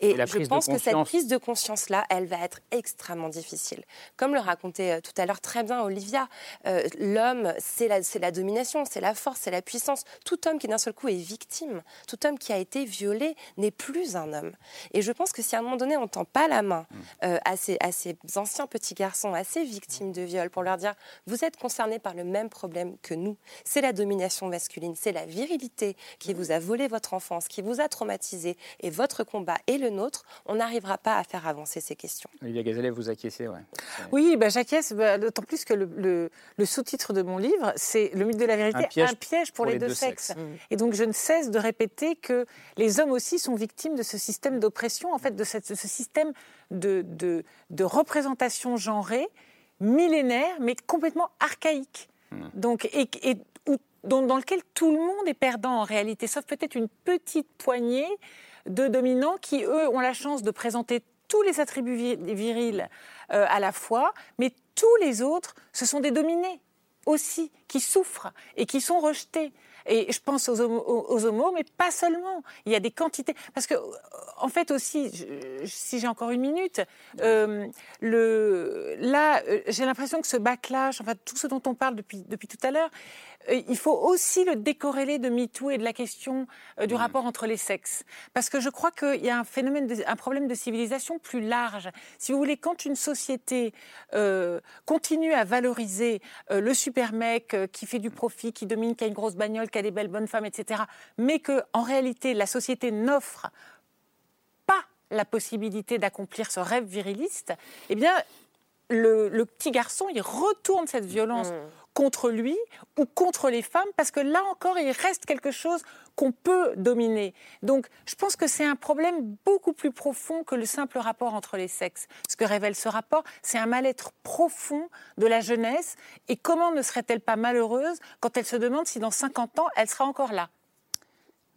Et, je pense que cette prise de conscience-là, elle va être extrêmement difficile. Comme le racontait euh, tout à l'heure très bien Olivia, euh, l'homme, c'est la, domination, c'est la force, c'est la puissance. Tout homme qui d'un seul coup est victime, tout homme qui a été violé n'est plus un homme. Et je pense que si à un moment donné on ne tend pas la main euh, à, ces, à ces anciens petits garçons, à ces victimes de viol, pour leur dire vous êtes concernés par le même problème que nous, c'est la domination masculine, c'est la virilité qui vous a volé votre enfance, qui vous a traumatisé, et votre combat est le nôtre, on n'arrivera pas à faire avancer ces questions. Olivia Gazelet, vous acquiescez, ouais. Oui, bah, j'acquiesce, bah, d'autant plus que le, le- le sous-titre de mon livre, c'est Le mythe de la vérité, Un piège pour, les, deux, sexes. Et donc, je ne cesse de répéter que les hommes aussi sont victimes de ce système d'oppression, en fait, de, cette- de ce système de, de- de représentation genrée millénaire, mais complètement archaïque. Donc, et, et où- dans, dans lequel tout le monde est perdant en réalité, sauf peut-être une petite poignée de dominants qui, eux, ont la chance de présenter tous les attributs vi- virils euh, à la fois, mais tous les autres, ce sont des dominés aussi, qui souffrent et qui sont rejetés. Et je pense aux aux- homos, mais pas seulement. Il y a des quantités. Parce que, en fait, aussi, si j'ai encore une minute, euh, là, euh, j'ai l'impression que ce backlash, enfin, tout ce dont on parle depuis, depuis tout à l'heure, il faut aussi le décorréler de MeToo et de la question euh, du rapport entre les sexes. Parce que je crois qu'il y a un phénomène, de- un problème de civilisation plus large. Si vous voulez, quand une société euh, continue à valoriser euh, le super mec euh, qui fait du profit, qui domine, qui a une grosse bagnole, qui a des belles bonnes femmes, etc., mais que en réalité la société n'offre pas la possibilité d'accomplir ce rêve viriliste, eh bien, le, le petit garçon, il retourne cette violence contre lui ou contre les femmes, parce que là encore, il reste quelque chose qu'on peut dominer. Donc, je pense que c'est un problème beaucoup plus profond que le simple rapport entre les sexes. Ce que révèle ce rapport, c'est un mal-être profond de la jeunesse. Et comment ne serait-elle pas malheureuse quand elle se demande si dans 50 ans, elle sera encore là?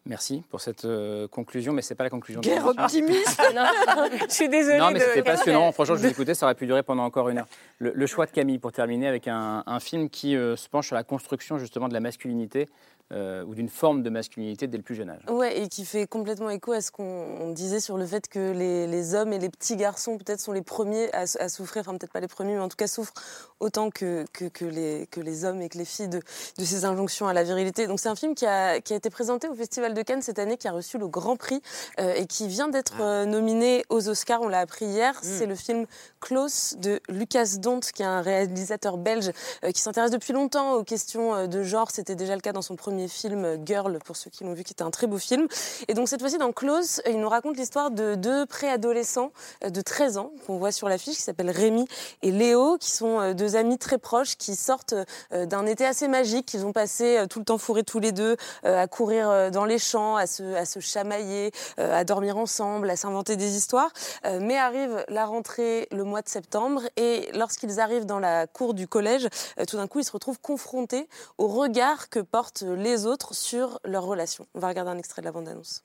Merci pour cette euh, conclusion, mais c'est pas la conclusion. de Guerre l'émission. optimiste. Je suis désolée. Non, mais de- c'était passionnant. Franchement, je vous écoutais, ça aurait pu durer pendant encore une heure. Le, le choix de Camille, pour terminer, avec un, un film qui euh, se penche sur la construction justement de la masculinité euh, ou d'une forme de masculinité dès le plus jeune âge. Ouais, et qui fait complètement écho à ce qu'on on disait sur le fait que les, les hommes et les petits garçons peut-être sont les premiers à, à souffrir, enfin peut-être pas les premiers, mais en tout cas souffrent autant que, que, que les, que les hommes et que les filles de, de ces injonctions à la virilité. Donc c'est un film qui a, qui a été présenté au Festival de Cannes cette année, qui a reçu le Grand Prix euh, et qui vient d'être euh, nominé aux Oscars, on l'a appris hier. C'est le film Close de Lucas Dont, qui est un réalisateur belge euh, qui s'intéresse depuis longtemps aux questions euh, de genre. C'était déjà le cas dans son premier film euh, Girl, pour ceux qui l'ont vu, qui était un très beau film. Et donc cette fois-ci, dans Close, euh, il nous raconte l'histoire de deux préadolescents euh, de 13 ans qu'on voit sur l'affiche, qui s'appellent Rémi et Léo, qui sont deux amis très proches, qui sortent d'un été assez magique, qu'ils ont passé tout le temps fourrés tous les deux, à courir dans les champs, à se, à se chamailler, à dormir ensemble, à s'inventer des histoires. Mais arrive la rentrée le mois de septembre et lorsqu'ils arrivent dans la cour du collège, tout d'un coup, ils se retrouvent confrontés au regard que portent les autres sur leur relation. On va regarder un extrait de la bande-annonce.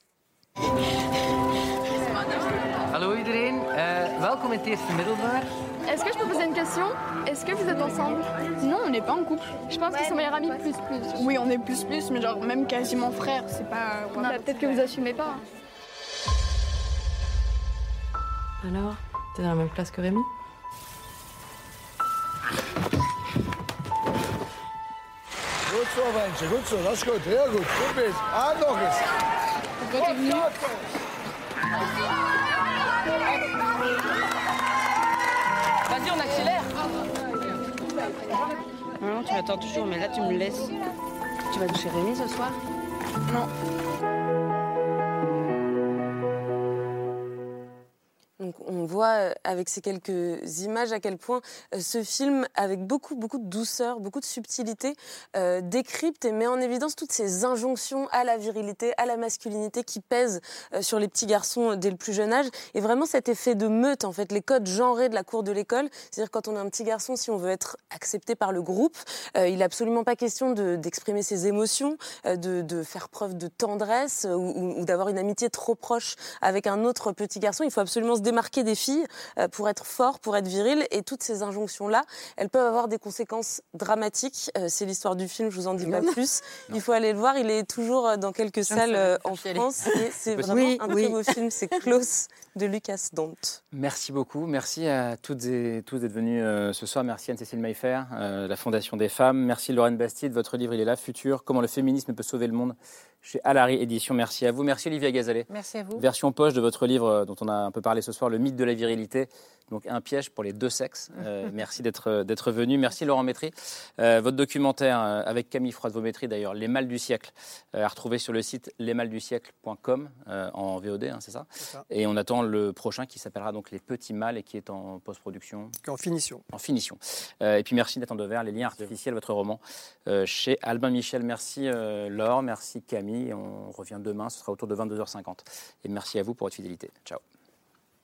Hallo iedereen, Eh, welkom in het eerste middelbaar. Est-ce que je peux poser une question? Est-ce que vous êtes ensemble? Non, on n'est pas en couple. Je pense qu'ils sont meilleurs amis plus plus. Oui, on est plus plus, mais genre même quasiment frères, c'est pas. Bah, Peut-être que vous assumez pas. Alors, t'es dans la même classe que Rémi? Goed zo, ventje. Goed zo. Dat is goed. Heel goed. Goed bezig. Ah, nog eens. Pourquoi t'es venu Vas-y, on accélère. Non, tu attends toujours, mais là tu me laisses. Tu vas toucher Rémi ce soir? Non. Voit euh, avec ces quelques images à quel point euh, ce film, avec beaucoup beaucoup de douceur, beaucoup de subtilité, euh, décrypte et met en évidence toutes ces injonctions à la virilité, à la masculinité qui pèsent sur les petits garçons dès le plus jeune âge. Et vraiment cet effet de meute, en fait, les codes genrés de la cour de l'école. C'est-à-dire quand on est un petit garçon, si on veut être accepté par le groupe, il n'est absolument pas question de- d'exprimer ses émotions, de, faire preuve de tendresse ou- ou d'avoir une amitié trop proche avec un autre petit garçon. Il faut absolument se démarquer des filles fille euh, pour être fort, pour être viril. Et toutes ces injonctions-là, elles peuvent avoir des conséquences dramatiques. Euh, c'est l'histoire du film, je vous en dis pas plus. Il faut aller le voir. Il est toujours euh, dans quelques salles en France. C'est vraiment Oui, un oui. très beau film. C'est Close de Lucas Dont. Merci beaucoup. Merci à toutes et tous d'être venus euh, ce soir. Merci Anne-Cécile Maillefer, euh, la Fondation des femmes. Merci Lorraine Bastide. Votre livre, il est là, Futur. Comment le féminisme peut sauver le monde chez Alary Édition. Merci à vous. Merci Olivia Gazalet. Merci à vous. Version poche de votre livre dont on a un peu parlé ce soir, Le mythe de la virilité. Donc un piège pour les deux sexes. Euh, merci d'être d'être venu. Merci Laurent Métry. Euh, votre documentaire euh, avec Camille Froide-Vaumétry d'ailleurs, Les mâles du siècle, à retrouver sur le site lesmalsdusiècle.com euh, en VOD, hein, c'est ça, ça. Et on attend le prochain qui s'appellera donc Les petits mâles et qui est en post-production. En finition. En finition. Et puis merci Nathan Dever, Les liens artificiels, votre roman chez Albin Michel. Merci Laure, merci Camille. On revient demain, ce sera autour de 22h50. Et merci à vous pour votre fidélité. Ciao.